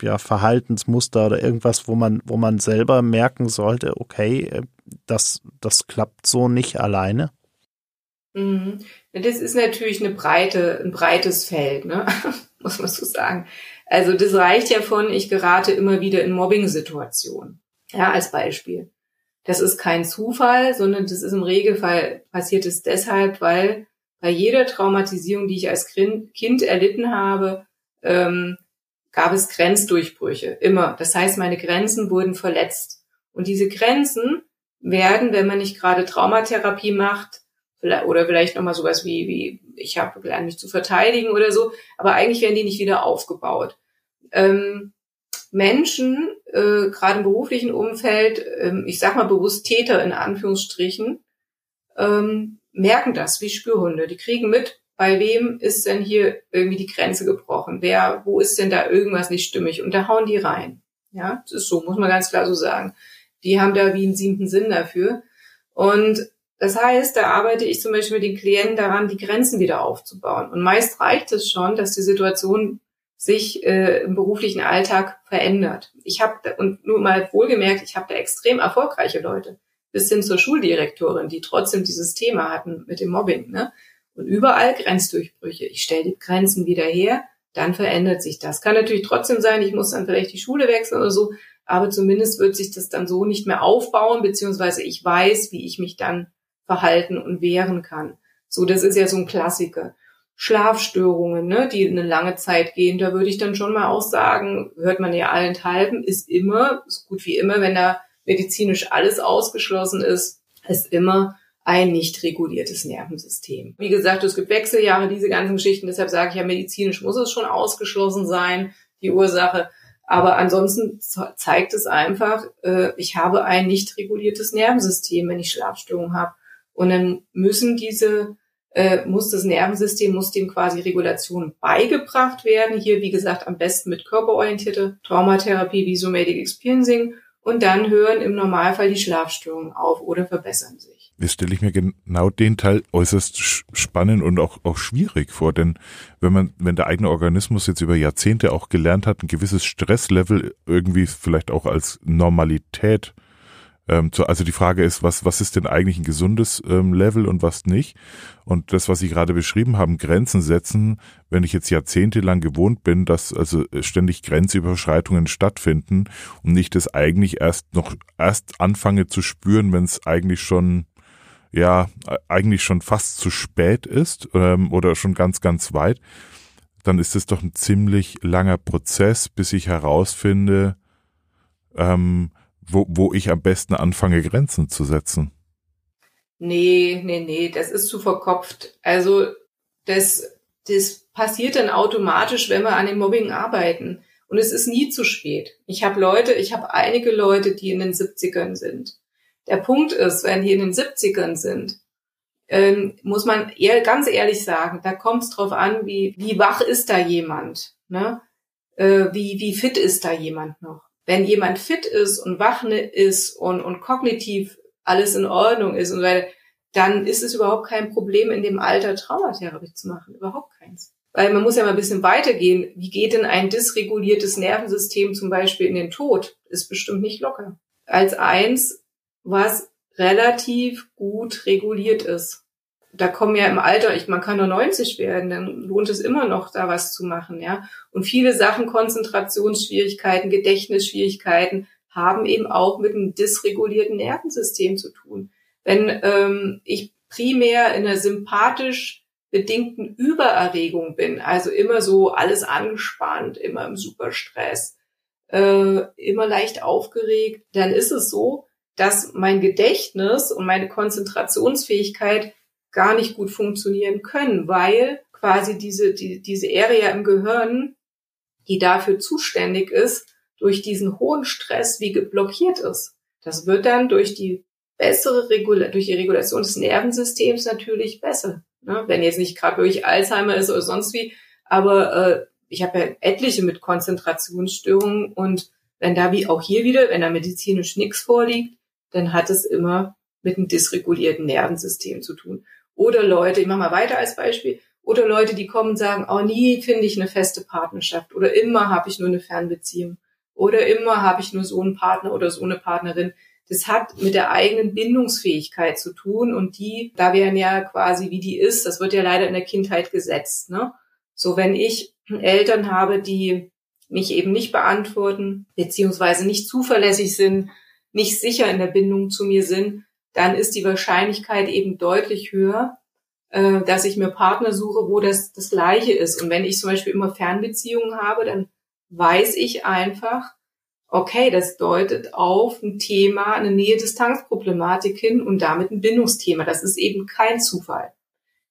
ja, Verhaltensmuster oder irgendwas, wo man, wo man selber merken sollte, okay, äh, das, das klappt so nicht alleine? Mhm. Das ist natürlich eine breite, ein breites Feld, ne? muss man so sagen. Also das reicht ja von, ich gerate immer wieder in Mobbing-Situationen. Ja, als Beispiel. Das ist kein Zufall, sondern das ist im Regelfall passiert es deshalb, weil bei jeder Traumatisierung, die ich als Kind erlitten habe, ähm, gab es Grenzdurchbrüche. Immer. Das heißt, meine Grenzen wurden verletzt. Und diese Grenzen werden, wenn man nicht gerade Traumatherapie macht, oder vielleicht nochmal sowas wie, wie ich habe gelernt, mich zu verteidigen oder so, aber eigentlich werden die nicht wieder aufgebaut. Ähm, Menschen, äh, gerade im beruflichen Umfeld, ähm, ich sag mal bewusst Täter in Anführungsstrichen, ähm, merken das wie Spürhunde. Die kriegen mit, bei wem ist denn hier irgendwie die Grenze gebrochen? Wer, wo ist denn da irgendwas nicht stimmig? Und da hauen die rein. Ja, das ist so, muss man ganz klar so sagen. Die haben da wie einen siebten Sinn dafür. Und das heißt, da arbeite ich zum Beispiel mit den Klienten daran, die Grenzen wieder aufzubauen. Und meist reicht es schon, dass die Situation sich äh, im beruflichen Alltag verändert. Ich habe und nur mal wohlgemerkt, ich habe da extrem erfolgreiche Leute bis hin zur Schuldirektorin, die trotzdem dieses Thema hatten mit dem Mobbing. Ne? Und überall Grenzdurchbrüche. Ich stelle die Grenzen wieder her, dann verändert sich das. Kann natürlich trotzdem sein, ich muss dann vielleicht die Schule wechseln oder so, aber zumindest wird sich das dann so nicht mehr aufbauen, beziehungsweise ich weiß, wie ich mich dann verhalten und wehren kann. So, das ist ja so ein Klassiker. Schlafstörungen, ne, die eine lange Zeit gehen, da würde ich dann schon mal auch sagen, hört man ja allenthalben, ist immer, ist gut wie immer, wenn da medizinisch alles ausgeschlossen ist, ist immer ein nicht reguliertes Nervensystem. Wie gesagt, es gibt Wechseljahre, diese ganzen Geschichten, deshalb sage ich ja, medizinisch muss es schon ausgeschlossen sein, die Ursache. Aber ansonsten zeigt es einfach, äh, ich habe ein nicht reguliertes Nervensystem, wenn ich Schlafstörungen habe. Und dann müssen diese, äh, muss das Nervensystem, muss dem quasi Regulation beigebracht werden. Hier, wie gesagt, am besten mit körperorientierte Traumatherapie wie Somatic Experiencing und dann hören im Normalfall die Schlafstörungen auf oder verbessern sich. Jetzt stelle ich mir genau den Teil äußerst spannend und auch, auch schwierig vor, denn wenn man, wenn der eigene Organismus jetzt über Jahrzehnte auch gelernt hat, ein gewisses Stresslevel irgendwie vielleicht auch als Normalität ähm, zu, also die Frage ist, was, was ist denn eigentlich ein gesundes ähm, Level und was nicht? Und das, was Sie gerade beschrieben haben, Grenzen setzen, wenn ich jetzt jahrzehntelang gewohnt bin, dass also ständig Grenzüberschreitungen stattfinden und nicht das eigentlich erst noch erst anfange zu spüren, wenn es eigentlich schon ja eigentlich schon fast zu spät ist ähm, oder schon ganz ganz weit, dann ist es doch ein ziemlich langer Prozess, bis ich herausfinde, ähm, wo, wo ich am besten anfange, Grenzen zu setzen. Nee, nee, nee, das ist zu verkopft. Also das, das passiert dann automatisch, wenn wir an dem Mobbing arbeiten. Und es ist nie zu spät. Ich habe Leute, ich habe einige Leute, die in den 70ern sind. Der Punkt ist, wenn die in den 70ern sind, ähm, muss man eher ganz ehrlich sagen, da kommt es drauf an, wie, wie wach ist da jemand, ne? Äh, wie, wie fit ist da jemand noch wenn jemand fit ist und wach ist und, und kognitiv alles in Ordnung ist und weil, dann ist es überhaupt kein Problem, in dem Alter Traumatherapie zu machen. Überhaupt keins. Weil man muss ja mal ein bisschen weitergehen. Wie geht denn ein dysreguliertes Nervensystem zum Beispiel in den Tod? Ist bestimmt nicht locker. Als eins, was relativ gut reguliert ist. Da kommen ja im Alter, ich, man kann nur 90 werden, dann lohnt es immer noch, da was zu machen, ja. Und viele Sachen, Konzentrationsschwierigkeiten, Gedächtnisschwierigkeiten, haben eben auch mit einem dysregulierten Nervensystem zu tun. Wenn ähm, ich primär in einer sympathisch bedingten Übererregung bin, also immer so alles angespannt, immer im Superstress, äh, immer leicht aufgeregt, dann ist es so, dass mein Gedächtnis und meine Konzentrationsfähigkeit gar nicht gut funktionieren können, weil quasi diese, die, diese Area im Gehirn, die dafür zuständig ist, durch diesen hohen Stress wie geblockiert ist. Das wird dann durch die bessere Regula durch die Regulation des Nervensystems natürlich besser. Ne? Wenn jetzt nicht gerade durch Alzheimer ist oder sonst wie, aber äh, ich habe ja etliche mit Konzentrationsstörungen und wenn da wie auch hier wieder, wenn da medizinisch nichts vorliegt, dann hat es immer mit einem dysregulierten Nervensystem zu tun. Oder Leute, ich mache mal weiter als Beispiel, oder Leute, die kommen und sagen, oh, nie finde ich eine feste Partnerschaft oder immer habe ich nur eine Fernbeziehung oder immer habe ich nur so einen Partner oder so eine Partnerin. Das hat mit der eigenen Bindungsfähigkeit zu tun und die, da wären ja quasi wie die ist, das wird ja leider in der Kindheit gesetzt. Ne? So, wenn ich Eltern habe, die mich eben nicht beantworten, beziehungsweise nicht zuverlässig sind, nicht sicher in der Bindung zu mir sind, dann ist die Wahrscheinlichkeit eben deutlich höher, äh, dass ich mir Partner suche, wo das das Gleiche ist. Und wenn ich zum Beispiel immer Fernbeziehungen habe, dann weiß ich einfach, okay, das deutet auf ein Thema, eine Nähe-Distanz-Problematik hin und damit ein Bindungsthema. Das ist eben kein Zufall.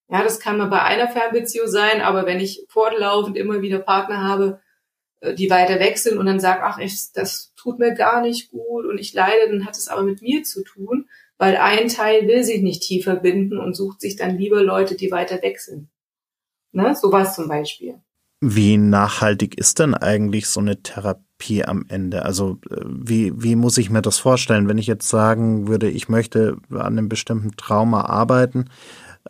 Ja, das kann mal bei einer Fernbeziehung sein, aber wenn ich fortlaufend immer wieder Partner habe, äh, die weiter weg sind und dann sage, ach, ich, das tut mir gar nicht gut und ich leide, dann hat es aber mit mir zu tun, weil ein Teil will sich nicht tiefer binden und sucht sich dann lieber Leute, die weiter weg sind. Ne? Sowas zum Beispiel. Wie nachhaltig ist denn eigentlich so eine Therapie am Ende? Also äh, wie, wie muss ich mir das vorstellen, wenn ich jetzt sagen würde, ich möchte an einem bestimmten Trauma arbeiten?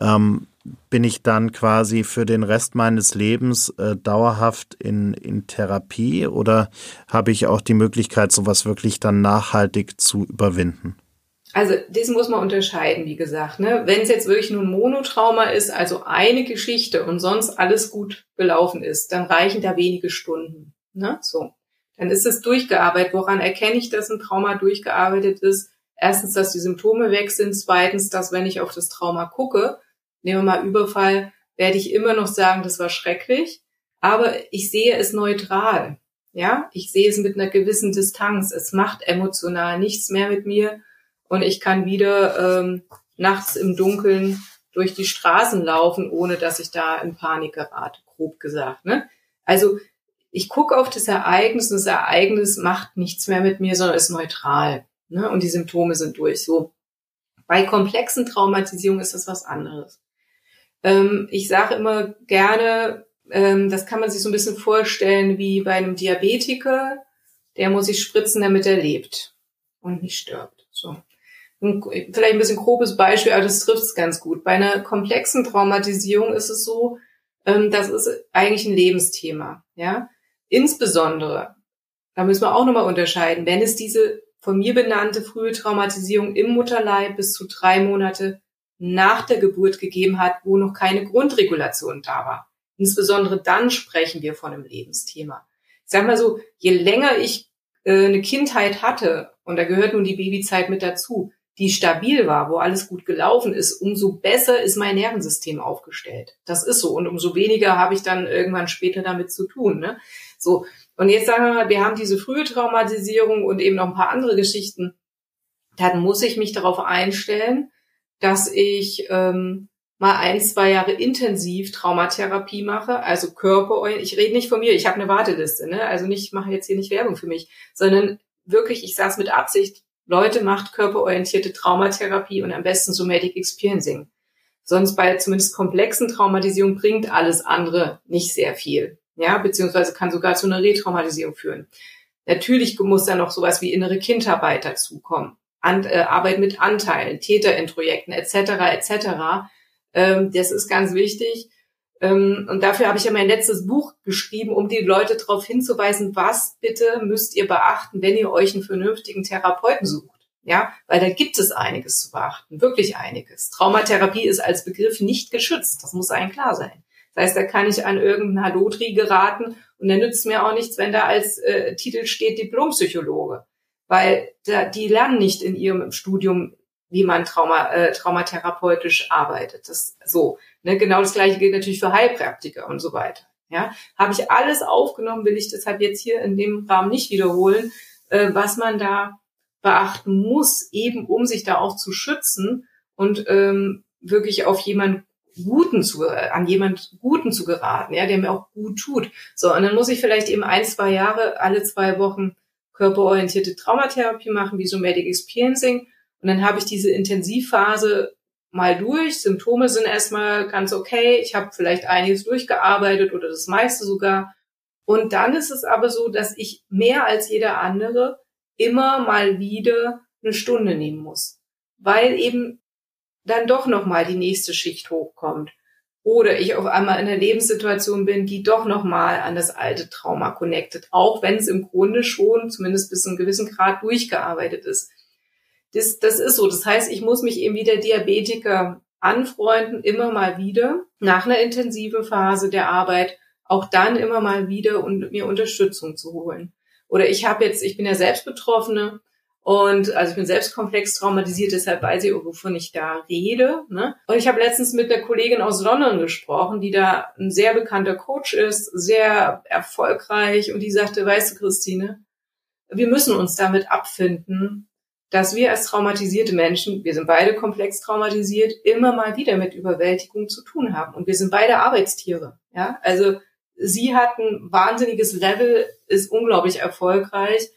Ähm, bin ich dann quasi für den Rest meines Lebens äh, dauerhaft in, in Therapie oder habe ich auch die Möglichkeit, sowas wirklich dann nachhaltig zu überwinden? Also das muss man unterscheiden, wie gesagt. Ne? Wenn es jetzt wirklich nur ein Monotrauma ist, also eine Geschichte und sonst alles gut gelaufen ist, dann reichen da wenige Stunden. Ne? So, dann ist es durchgearbeitet. Woran erkenne ich, dass ein Trauma durchgearbeitet ist? Erstens, dass die Symptome weg sind. Zweitens, dass wenn ich auf das Trauma gucke, nehmen wir mal Überfall, werde ich immer noch sagen, das war schrecklich. Aber ich sehe es neutral. Ja, ich sehe es mit einer gewissen Distanz. Es macht emotional nichts mehr mit mir und ich kann wieder ähm, nachts im Dunkeln durch die Straßen laufen, ohne dass ich da in Panik gerate, grob gesagt. Ne? Also ich gucke auf das Ereignis und das Ereignis macht nichts mehr mit mir, sondern ist neutral. Ne? Und die Symptome sind durch. So bei komplexen Traumatisierungen ist das was anderes. Ähm, ich sage immer gerne, ähm, das kann man sich so ein bisschen vorstellen wie bei einem Diabetiker, der muss sich spritzen, damit er lebt und nicht stirbt. So ein, vielleicht ein bisschen grobes Beispiel, aber das trifft es ganz gut. Bei einer komplexen Traumatisierung ist es so, ähm, das ist eigentlich ein Lebensthema. Ja, insbesondere, da müssen wir auch nochmal unterscheiden, wenn es diese von mir benannte frühe Traumatisierung im Mutterleib bis zu drei Monate nach der Geburt gegeben hat, wo noch keine Grundregulation da war. Insbesondere dann sprechen wir von einem Lebensthema. Ich sag mal so, je länger ich äh, eine Kindheit hatte, und da gehört nun die Babyzeit mit dazu, die stabil war, wo alles gut gelaufen ist, umso besser ist mein Nervensystem aufgestellt. Das ist so. Und umso weniger habe ich dann irgendwann später damit zu tun. Ne? So. Und jetzt sagen wir mal, wir haben diese frühe Traumatisierung und eben noch ein paar andere Geschichten. Dann muss ich mich darauf einstellen, dass ich ähm, mal ein, zwei Jahre intensiv Traumatherapie mache, also Körper. Ich rede nicht von mir, ich habe eine Warteliste, ne? Also nicht, ich mache jetzt hier nicht Werbung für mich, sondern wirklich, ich saß mit Absicht Leute macht körperorientierte Traumatherapie und am besten Somatic Experiencing. Sonst bei zumindest komplexen Traumatisierungen bringt alles andere nicht sehr viel. Ja, beziehungsweise kann sogar zu einer Retraumatisierung führen. Natürlich muss da noch sowas wie innere Kindarbeit dazukommen. An, äh, Arbeit mit Anteilen, Täterintrojekten etc. etc. Ähm, das ist ganz wichtig. Ähm, und dafür habe ich ja mein letztes Buch geschrieben, um die Leute darauf hinzuweisen, was bitte müsst ihr beachten, wenn ihr euch einen vernünftigen Therapeuten sucht. Ja, weil da gibt es einiges zu beachten, wirklich einiges. Traumatherapie ist als Begriff nicht geschützt, das muss einem klar sein. Das heißt, da kann ich an irgendeinen Halotri geraten und der nützt mir auch nichts, wenn da als äh, Titel steht Diplompsychologe. Weil da, die lernen nicht in ihrem Studium, wie man Trauma, äh, traumatherapeutisch arbeitet. Das so. Ne? Genau das gleiche gilt natürlich für Heilpraktiker und so weiter. Ja, habe ich alles aufgenommen, will ich deshalb jetzt hier in dem Rahmen nicht wiederholen, äh, was man da beachten muss, eben um sich da auch zu schützen und ähm, wirklich auf jemanden Guten zu, an jemand Guten zu geraten, ja, der mir auch gut tut. So, und dann muss ich vielleicht eben ein, zwei Jahre, alle zwei Wochen körperorientierte Traumatherapie machen, wie so Medic Experiencing. Und dann habe ich diese Intensivphase mal durch. Symptome sind erstmal ganz okay. Ich habe vielleicht einiges durchgearbeitet oder das meiste sogar. Und dann ist es aber so, dass ich mehr als jeder andere immer mal wieder eine Stunde nehmen muss, weil eben dann doch noch mal die nächste Schicht hochkommt oder ich auf einmal in einer Lebenssituation bin, die doch noch mal an das alte Trauma connected, auch wenn es im Grunde schon zumindest bis zu einem gewissen Grad durchgearbeitet ist. Das, das ist so. Das heißt, ich muss mich eben wie der Diabetiker anfreunden, immer mal wieder, nach einer intensiven Phase der Arbeit, auch dann immer mal wieder und mir Unterstützung zu holen. Oder ich habe jetzt, ich bin ja selbst Betroffene und also ich bin selbst komplex traumatisiert, deshalb weiß ich, wovon ich da rede. Ne? Und ich habe letztens mit einer Kollegin aus London gesprochen, die da ein sehr bekannter Coach ist, sehr erfolgreich und die sagte, weißt du, Christine, wir müssen uns damit abfinden, dass wir als traumatisierte Menschen, wir sind beide komplex traumatisiert, immer mal wieder mit Überwältigung zu tun haben. Und wir sind beide Arbeitstiere. Ja, also sie hat ein wahnsinniges Level, ist unglaublich erfolgreich.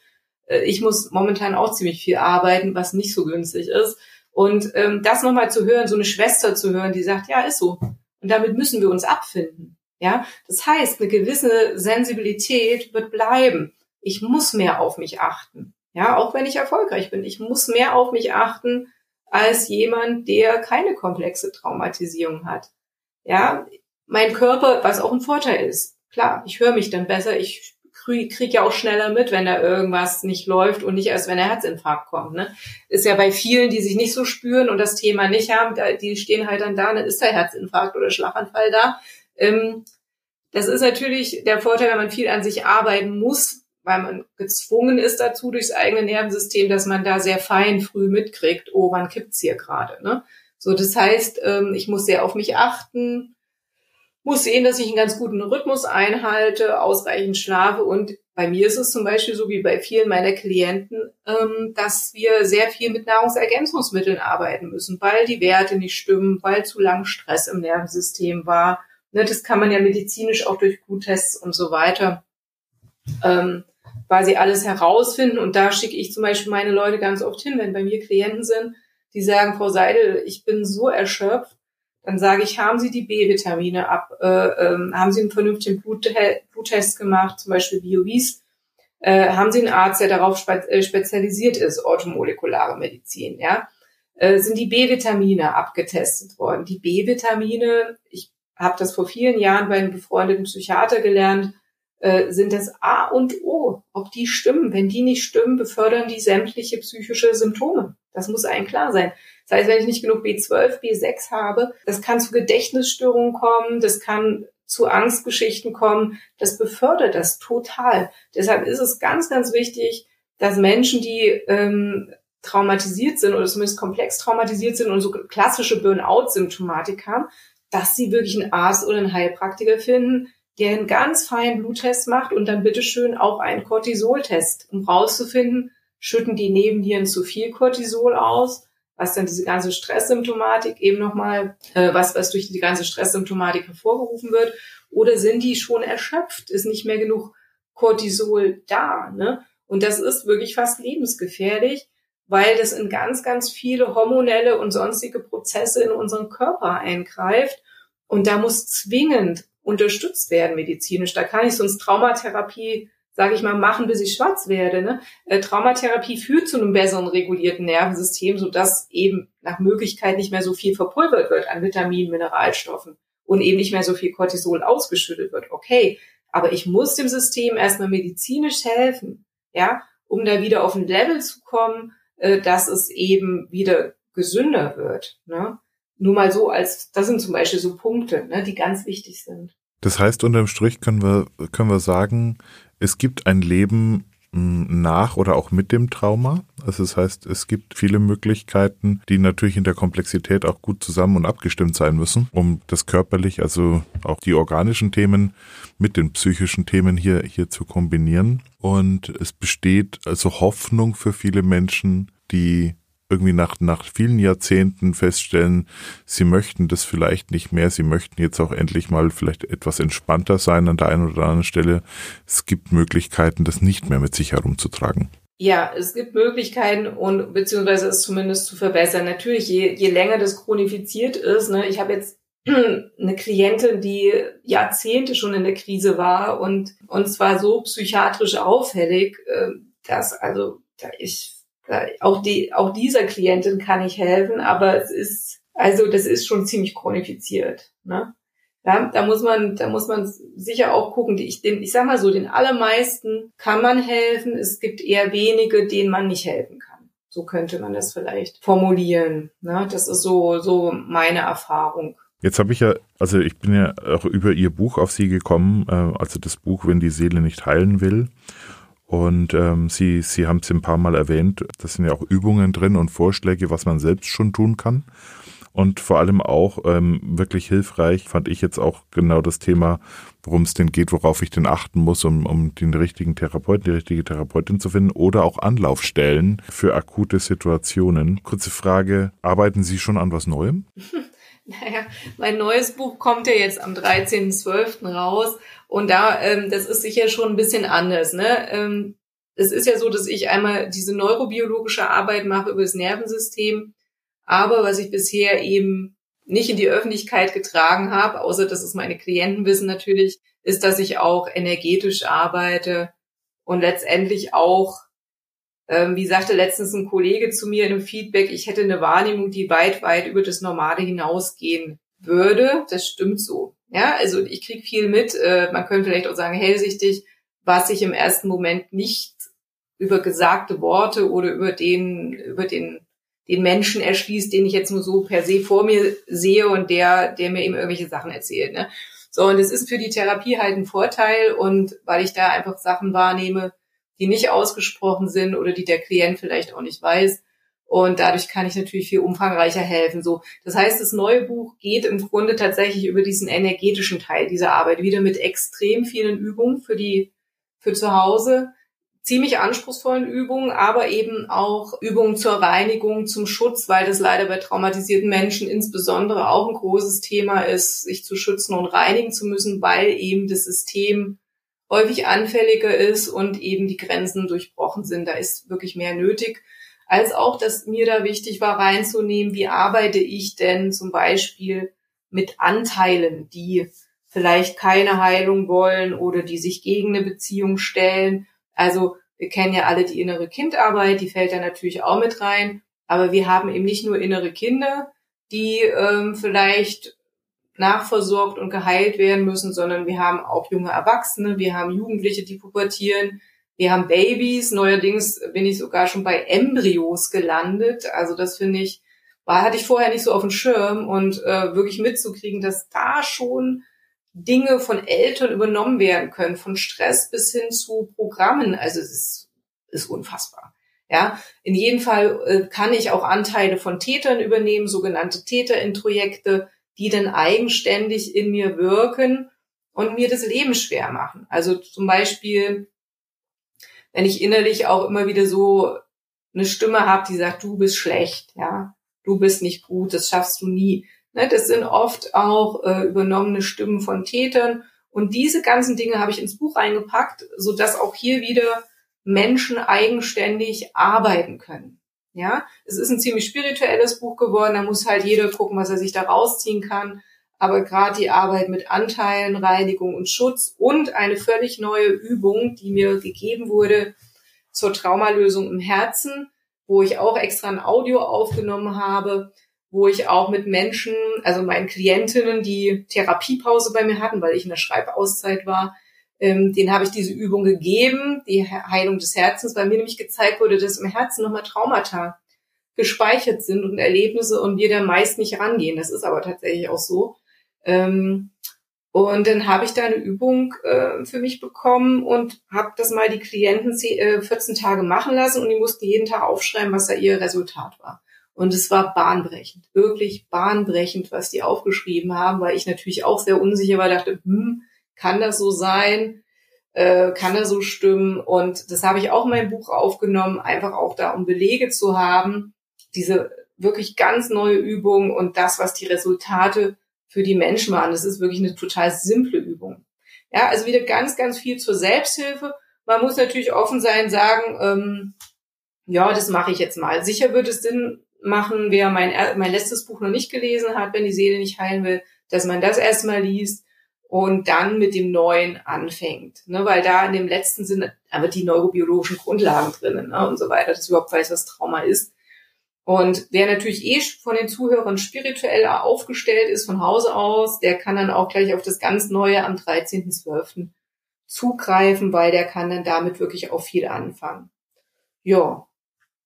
Äh, ich muss momentan auch ziemlich viel arbeiten, was nicht so günstig ist. Und ähm, das nochmal zu hören, so eine Schwester zu hören, die sagt, ja, ist so. Und damit müssen wir uns abfinden. Ja, das heißt, eine gewisse Sensibilität wird bleiben. Ich muss mehr auf mich achten. Ja, auch wenn ich erfolgreich bin. Ich muss mehr auf mich achten als jemand, der keine komplexe Traumatisierung hat. Ja, mein Körper, was auch ein Vorteil ist. Klar, ich höre mich dann besser, ich kriege krieg ja auch schneller mit, wenn da irgendwas nicht läuft und nicht erst, wenn der Herzinfarkt kommt. Ne? Ist ja bei vielen, die sich nicht so spüren und das Thema nicht haben, die stehen halt dann da, dann ist der Herzinfarkt oder Schlaganfall da. Ähm, das ist natürlich der Vorteil, wenn man viel an sich arbeiten muss, weil man gezwungen ist dazu durchs eigene Nervensystem, dass man da sehr fein früh mitkriegt, oh, wann kippt's hier gerade. Ne? So, das heißt, ähm, ich muss sehr auf mich achten, muss sehen, dass ich einen ganz guten Rhythmus einhalte, ausreichend schlafe und bei mir ist es zum Beispiel so wie bei vielen meiner Klienten, ähm, dass wir sehr viel mit Nahrungsergänzungsmitteln arbeiten müssen, weil die Werte nicht stimmen, weil zu lang Stress im Nervensystem war. Ne, das kann man ja medizinisch auch durch Bluttests und so weiter ähm, quasi alles herausfinden. Und da schicke ich zum Beispiel meine Leute ganz oft hin, wenn bei mir Klienten sind, die sagen, Frau Seidel, ich bin so erschöpft, dann sage ich, haben Sie die B-Vitamine ab, äh, äh, haben Sie einen vernünftigen Blut, Bluttest gemacht, zum Beispiel BioVis, äh, haben Sie einen Arzt, der darauf spe äh, spezialisiert ist, orthomolekulare Medizin, ja, äh, sind die B-Vitamine abgetestet worden. Die B-Vitamine, ich habe das vor vielen Jahren bei einem befreundeten Psychiater gelernt, äh, sind das A und O. Ob die stimmen. Wenn die nicht stimmen, befördern die sämtliche psychische Symptome. Das muss einem klar sein. Das heißt, wenn ich nicht genug B12, B6 habe, das kann zu Gedächtnisstörungen kommen, das kann zu Angstgeschichten kommen. Das befördert das total. Deshalb ist es ganz, ganz wichtig, dass Menschen, die ähm, traumatisiert sind oder zumindest komplex traumatisiert sind und so klassische Burnout-Symptomatik haben, dass sie wirklich einen Arzt oder einen Heilpraktiker finden, der einen ganz feinen Bluttest macht und dann bitteschön auch einen Cortisoltest, um rauszufinden, schütten die Nebennieren zu viel Cortisol aus, was dann diese ganze Stresssymptomatik eben nochmal, äh, was, was durch die ganze Stresssymptomatik hervorgerufen wird, oder sind die schon erschöpft, ist nicht mehr genug Cortisol da, ne? Und das ist wirklich fast lebensgefährlich, weil das in ganz, ganz viele hormonelle und sonstige Prozesse in unseren Körper eingreift. Und da muss zwingend unterstützt werden medizinisch. Da kann ich sonst Traumatherapie, sage ich mal, machen, bis ich schwarz werde. Ne? Äh, Traumatherapie führt zu einem besseren regulierten Nervensystem, sodass eben nach Möglichkeit nicht mehr so viel verpulvert wird an Vitaminen, Mineralstoffen und eben nicht mehr so viel Cortisol ausgeschüttet wird. Okay, aber ich muss dem System erstmal medizinisch helfen, ja, um da wieder auf ein Level zu kommen, äh, dass es eben wieder gesünder wird. Ne? Nur mal so als, das sind zum Beispiel so Punkte, ne, die ganz wichtig sind. Das heißt, unterm Strich können wir, können wir sagen, es gibt ein Leben nach oder auch mit dem Trauma. Also das heißt, es gibt viele Möglichkeiten, die natürlich in der Komplexität auch gut zusammen und abgestimmt sein müssen, um das körperlich, also auch die organischen Themen mit den psychischen Themen hier, hier zu kombinieren. Und es besteht also Hoffnung für viele Menschen, die irgendwie nach, nach vielen Jahrzehnten feststellen, sie möchten das vielleicht nicht mehr, sie möchten jetzt auch endlich mal vielleicht etwas entspannter sein an der einen oder anderen Stelle. Es gibt Möglichkeiten, das nicht mehr mit sich herumzutragen. Ja, es gibt Möglichkeiten und beziehungsweise es zumindest zu verbessern. Natürlich, je, je länger das chronifiziert ist, ne, ich habe jetzt eine Klientin, die Jahrzehnte schon in der Krise war und und zwar so psychiatrisch auffällig, äh, dass also ich auch die, auch dieser Klientin kann ich helfen, aber es ist, also das ist schon ziemlich chronifiziert. Ne? Ja, da muss man, da muss man sicher auch gucken. Ich, den, ich sag mal so, den allermeisten kann man helfen. Es gibt eher wenige, denen man nicht helfen kann. So könnte man das vielleicht formulieren. Ne? Das ist so, so meine Erfahrung. Jetzt habe ich ja, also ich bin ja auch über Ihr Buch auf Sie gekommen, äh, also das Buch, wenn die Seele nicht heilen will. Und ähm, Sie, Sie haben es ein paar Mal erwähnt, das sind ja auch Übungen drin und Vorschläge, was man selbst schon tun kann. Und vor allem auch ähm, wirklich hilfreich fand ich jetzt auch genau das Thema, worum es denn geht, worauf ich denn achten muss, um, um den richtigen Therapeuten, die richtige Therapeutin zu finden oder auch Anlaufstellen für akute Situationen. Kurze Frage, arbeiten Sie schon an was Neuem? Naja, mein neues Buch kommt ja jetzt am 13.12. raus und da, ähm, das ist sicher schon ein bisschen anders. Ne? Ähm, es ist ja so, dass ich einmal diese neurobiologische Arbeit mache über das Nervensystem, aber was ich bisher eben nicht in die Öffentlichkeit getragen habe, außer dass es meine Klienten wissen natürlich, ist, dass ich auch energetisch arbeite und letztendlich auch ähm, wie sagte letztens ein Kollege zu mir in einem Feedback, ich hätte eine Wahrnehmung, die weit, weit über das Normale hinausgehen würde. Das stimmt so. Ja, also ich krieg viel mit. Äh, man könnte vielleicht auch sagen hellsichtig, was sich im ersten Moment nicht über gesagte Worte oder über den, über den, den Menschen erschließt, den ich jetzt nur so per se vor mir sehe und der, der mir eben irgendwelche Sachen erzählt. Ne? So, und es ist für die Therapie halt ein Vorteil und weil ich da einfach Sachen wahrnehme, die nicht ausgesprochen sind oder die der Klient vielleicht auch nicht weiß. Und dadurch kann ich natürlich viel umfangreicher helfen. So, das heißt, das neue Buch geht im Grunde tatsächlich über diesen energetischen Teil dieser Arbeit wieder mit extrem vielen Übungen für die für zu Hause, ziemlich anspruchsvollen Übungen, aber eben auch Übungen zur Reinigung, zum Schutz, weil das leider bei traumatisierten Menschen insbesondere auch ein großes Thema ist, sich zu schützen und reinigen zu müssen, weil eben das System häufig anfälliger ist und eben die Grenzen durchbrochen sind. Da ist wirklich mehr nötig. Als auch, dass mir da wichtig war, reinzunehmen, wie arbeite ich denn zum Beispiel mit Anteilen, die vielleicht keine Heilung wollen oder die sich gegen eine Beziehung stellen. Also wir kennen ja alle die innere Kindarbeit, die fällt da natürlich auch mit rein. Aber wir haben eben nicht nur innere Kinder, die ähm, vielleicht nachversorgt und geheilt werden müssen, sondern wir haben auch junge Erwachsene, wir haben Jugendliche, die pubertieren, wir haben Babys. Neuerdings bin ich sogar schon bei Embryos gelandet. Also das finde ich, war, hatte ich vorher nicht so auf dem Schirm und äh, wirklich mitzukriegen, dass da schon Dinge von Eltern übernommen werden können, von Stress bis hin zu Programmen. Also es ist, ist unfassbar. Ja, in jedem Fall äh, kann ich auch Anteile von Tätern übernehmen, sogenannte Täterintrojekte die dann eigenständig in mir wirken und mir das Leben schwer machen. Also zum Beispiel, wenn ich innerlich auch immer wieder so eine Stimme habe, die sagt, du bist schlecht, ja, du bist nicht gut, das schaffst du nie. Ne, das sind oft auch äh, übernommene Stimmen von Tätern. Und diese ganzen Dinge habe ich ins Buch eingepackt, so dass auch hier wieder Menschen eigenständig arbeiten können. Ja, es ist ein ziemlich spirituelles Buch geworden. Da muss halt jeder gucken, was er sich da rausziehen kann. Aber gerade die Arbeit mit Anteilen, Reinigung und Schutz und eine völlig neue Übung, die mir gegeben wurde zur Traumalösung im Herzen, wo ich auch extra ein Audio aufgenommen habe, wo ich auch mit Menschen, also meinen Klientinnen, die Therapiepause bei mir hatten, weil ich in der Schreibauszeit war, ähm, den habe ich diese Übung gegeben, die Heilung des Herzens, weil mir nämlich gezeigt wurde, dass im Herzen nochmal Traumata gespeichert sind und Erlebnisse und wir da meist nicht rangehen. Das ist aber tatsächlich auch so. Ähm, und dann habe ich da eine Übung äh, für mich bekommen und habe das mal die Klienten 14 äh, Tage machen lassen und die mussten jeden Tag aufschreiben, was da ihr Resultat war. Und es war bahnbrechend, wirklich bahnbrechend, was die aufgeschrieben haben, weil ich natürlich auch sehr unsicher war, dachte, hm, kann das so sein? Äh, kann das so stimmen? Und das habe ich auch in meinem Buch aufgenommen, einfach auch da, um Belege zu haben, diese wirklich ganz neue Übung und das, was die Resultate für die Menschen waren. Das ist wirklich eine total simple Übung. Ja, also wieder ganz, ganz viel zur Selbsthilfe. Man muss natürlich offen sein, sagen, ähm, ja, das mache ich jetzt mal. Sicher wird es Sinn machen, wer mein, mein letztes Buch noch nicht gelesen hat, wenn die Seele nicht heilen will, dass man das erstmal liest und dann mit dem Neuen anfängt. Ne? Weil da in dem letzten Sinne, wird die neurobiologischen Grundlagen drinnen ne? und so weiter, dass überhaupt weiß, was Trauma ist. Und wer natürlich eh von den Zuhörern spirituell aufgestellt ist von Hause aus, der kann dann auch gleich auf das ganz Neue am 13.12. zugreifen, weil der kann dann damit wirklich auch viel anfangen. Ja,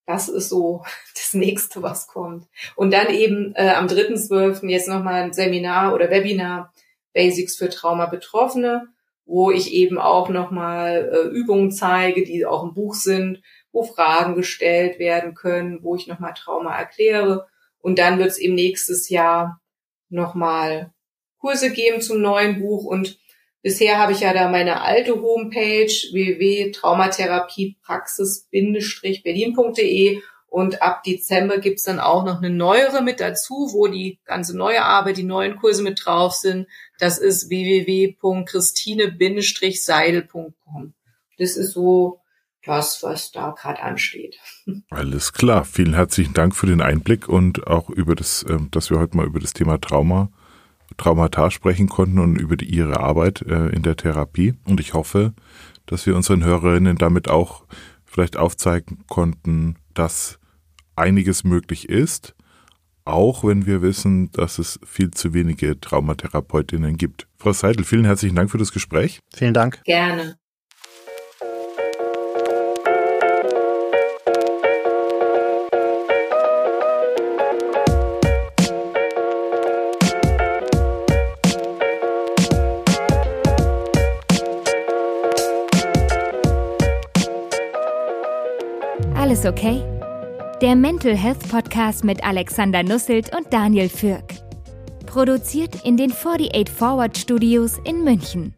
das ist so das nächste, was kommt. Und dann eben äh, am 3.12. jetzt nochmal ein Seminar oder Webinar Basics für Trauma-Betroffene, wo ich eben auch nochmal äh, Übungen zeige, die auch im Buch sind, wo Fragen gestellt werden können, wo ich nochmal Trauma erkläre. Und dann wird es eben nächstes Jahr nochmal Kurse geben zum neuen Buch. Und bisher habe ich ja da meine alte Homepage www.traumatherapiepraxis-berlin.de und ab Dezember gibt's dann auch noch eine neuere mit dazu, wo die ganze neue Arbeit, die neuen Kurse mit drauf sind. Das ist www.christine-seidel.com. Das ist so das, was da gerade ansteht. Alles klar. Vielen herzlichen Dank für den Einblick und auch über das, ähm, dass wir heute mal über das Thema Trauma, Traumata sprechen konnten und über die, ihre Arbeit äh, in der Therapie. Und ich hoffe, dass wir unseren Hörerinnen damit auch vielleicht aufzeigen konnten, dass einiges möglich ist, auch wenn wir wissen, dass es viel zu wenige Traumatherapeutinnen gibt. Frau Seidel, vielen herzlichen Dank für das Gespräch. Vielen Dank. Gerne. Alles okay? Der Mental Health Podcast mit Alexander Nusselt und Daniel Fürk. Produziert in den 48 Forward Studios in München.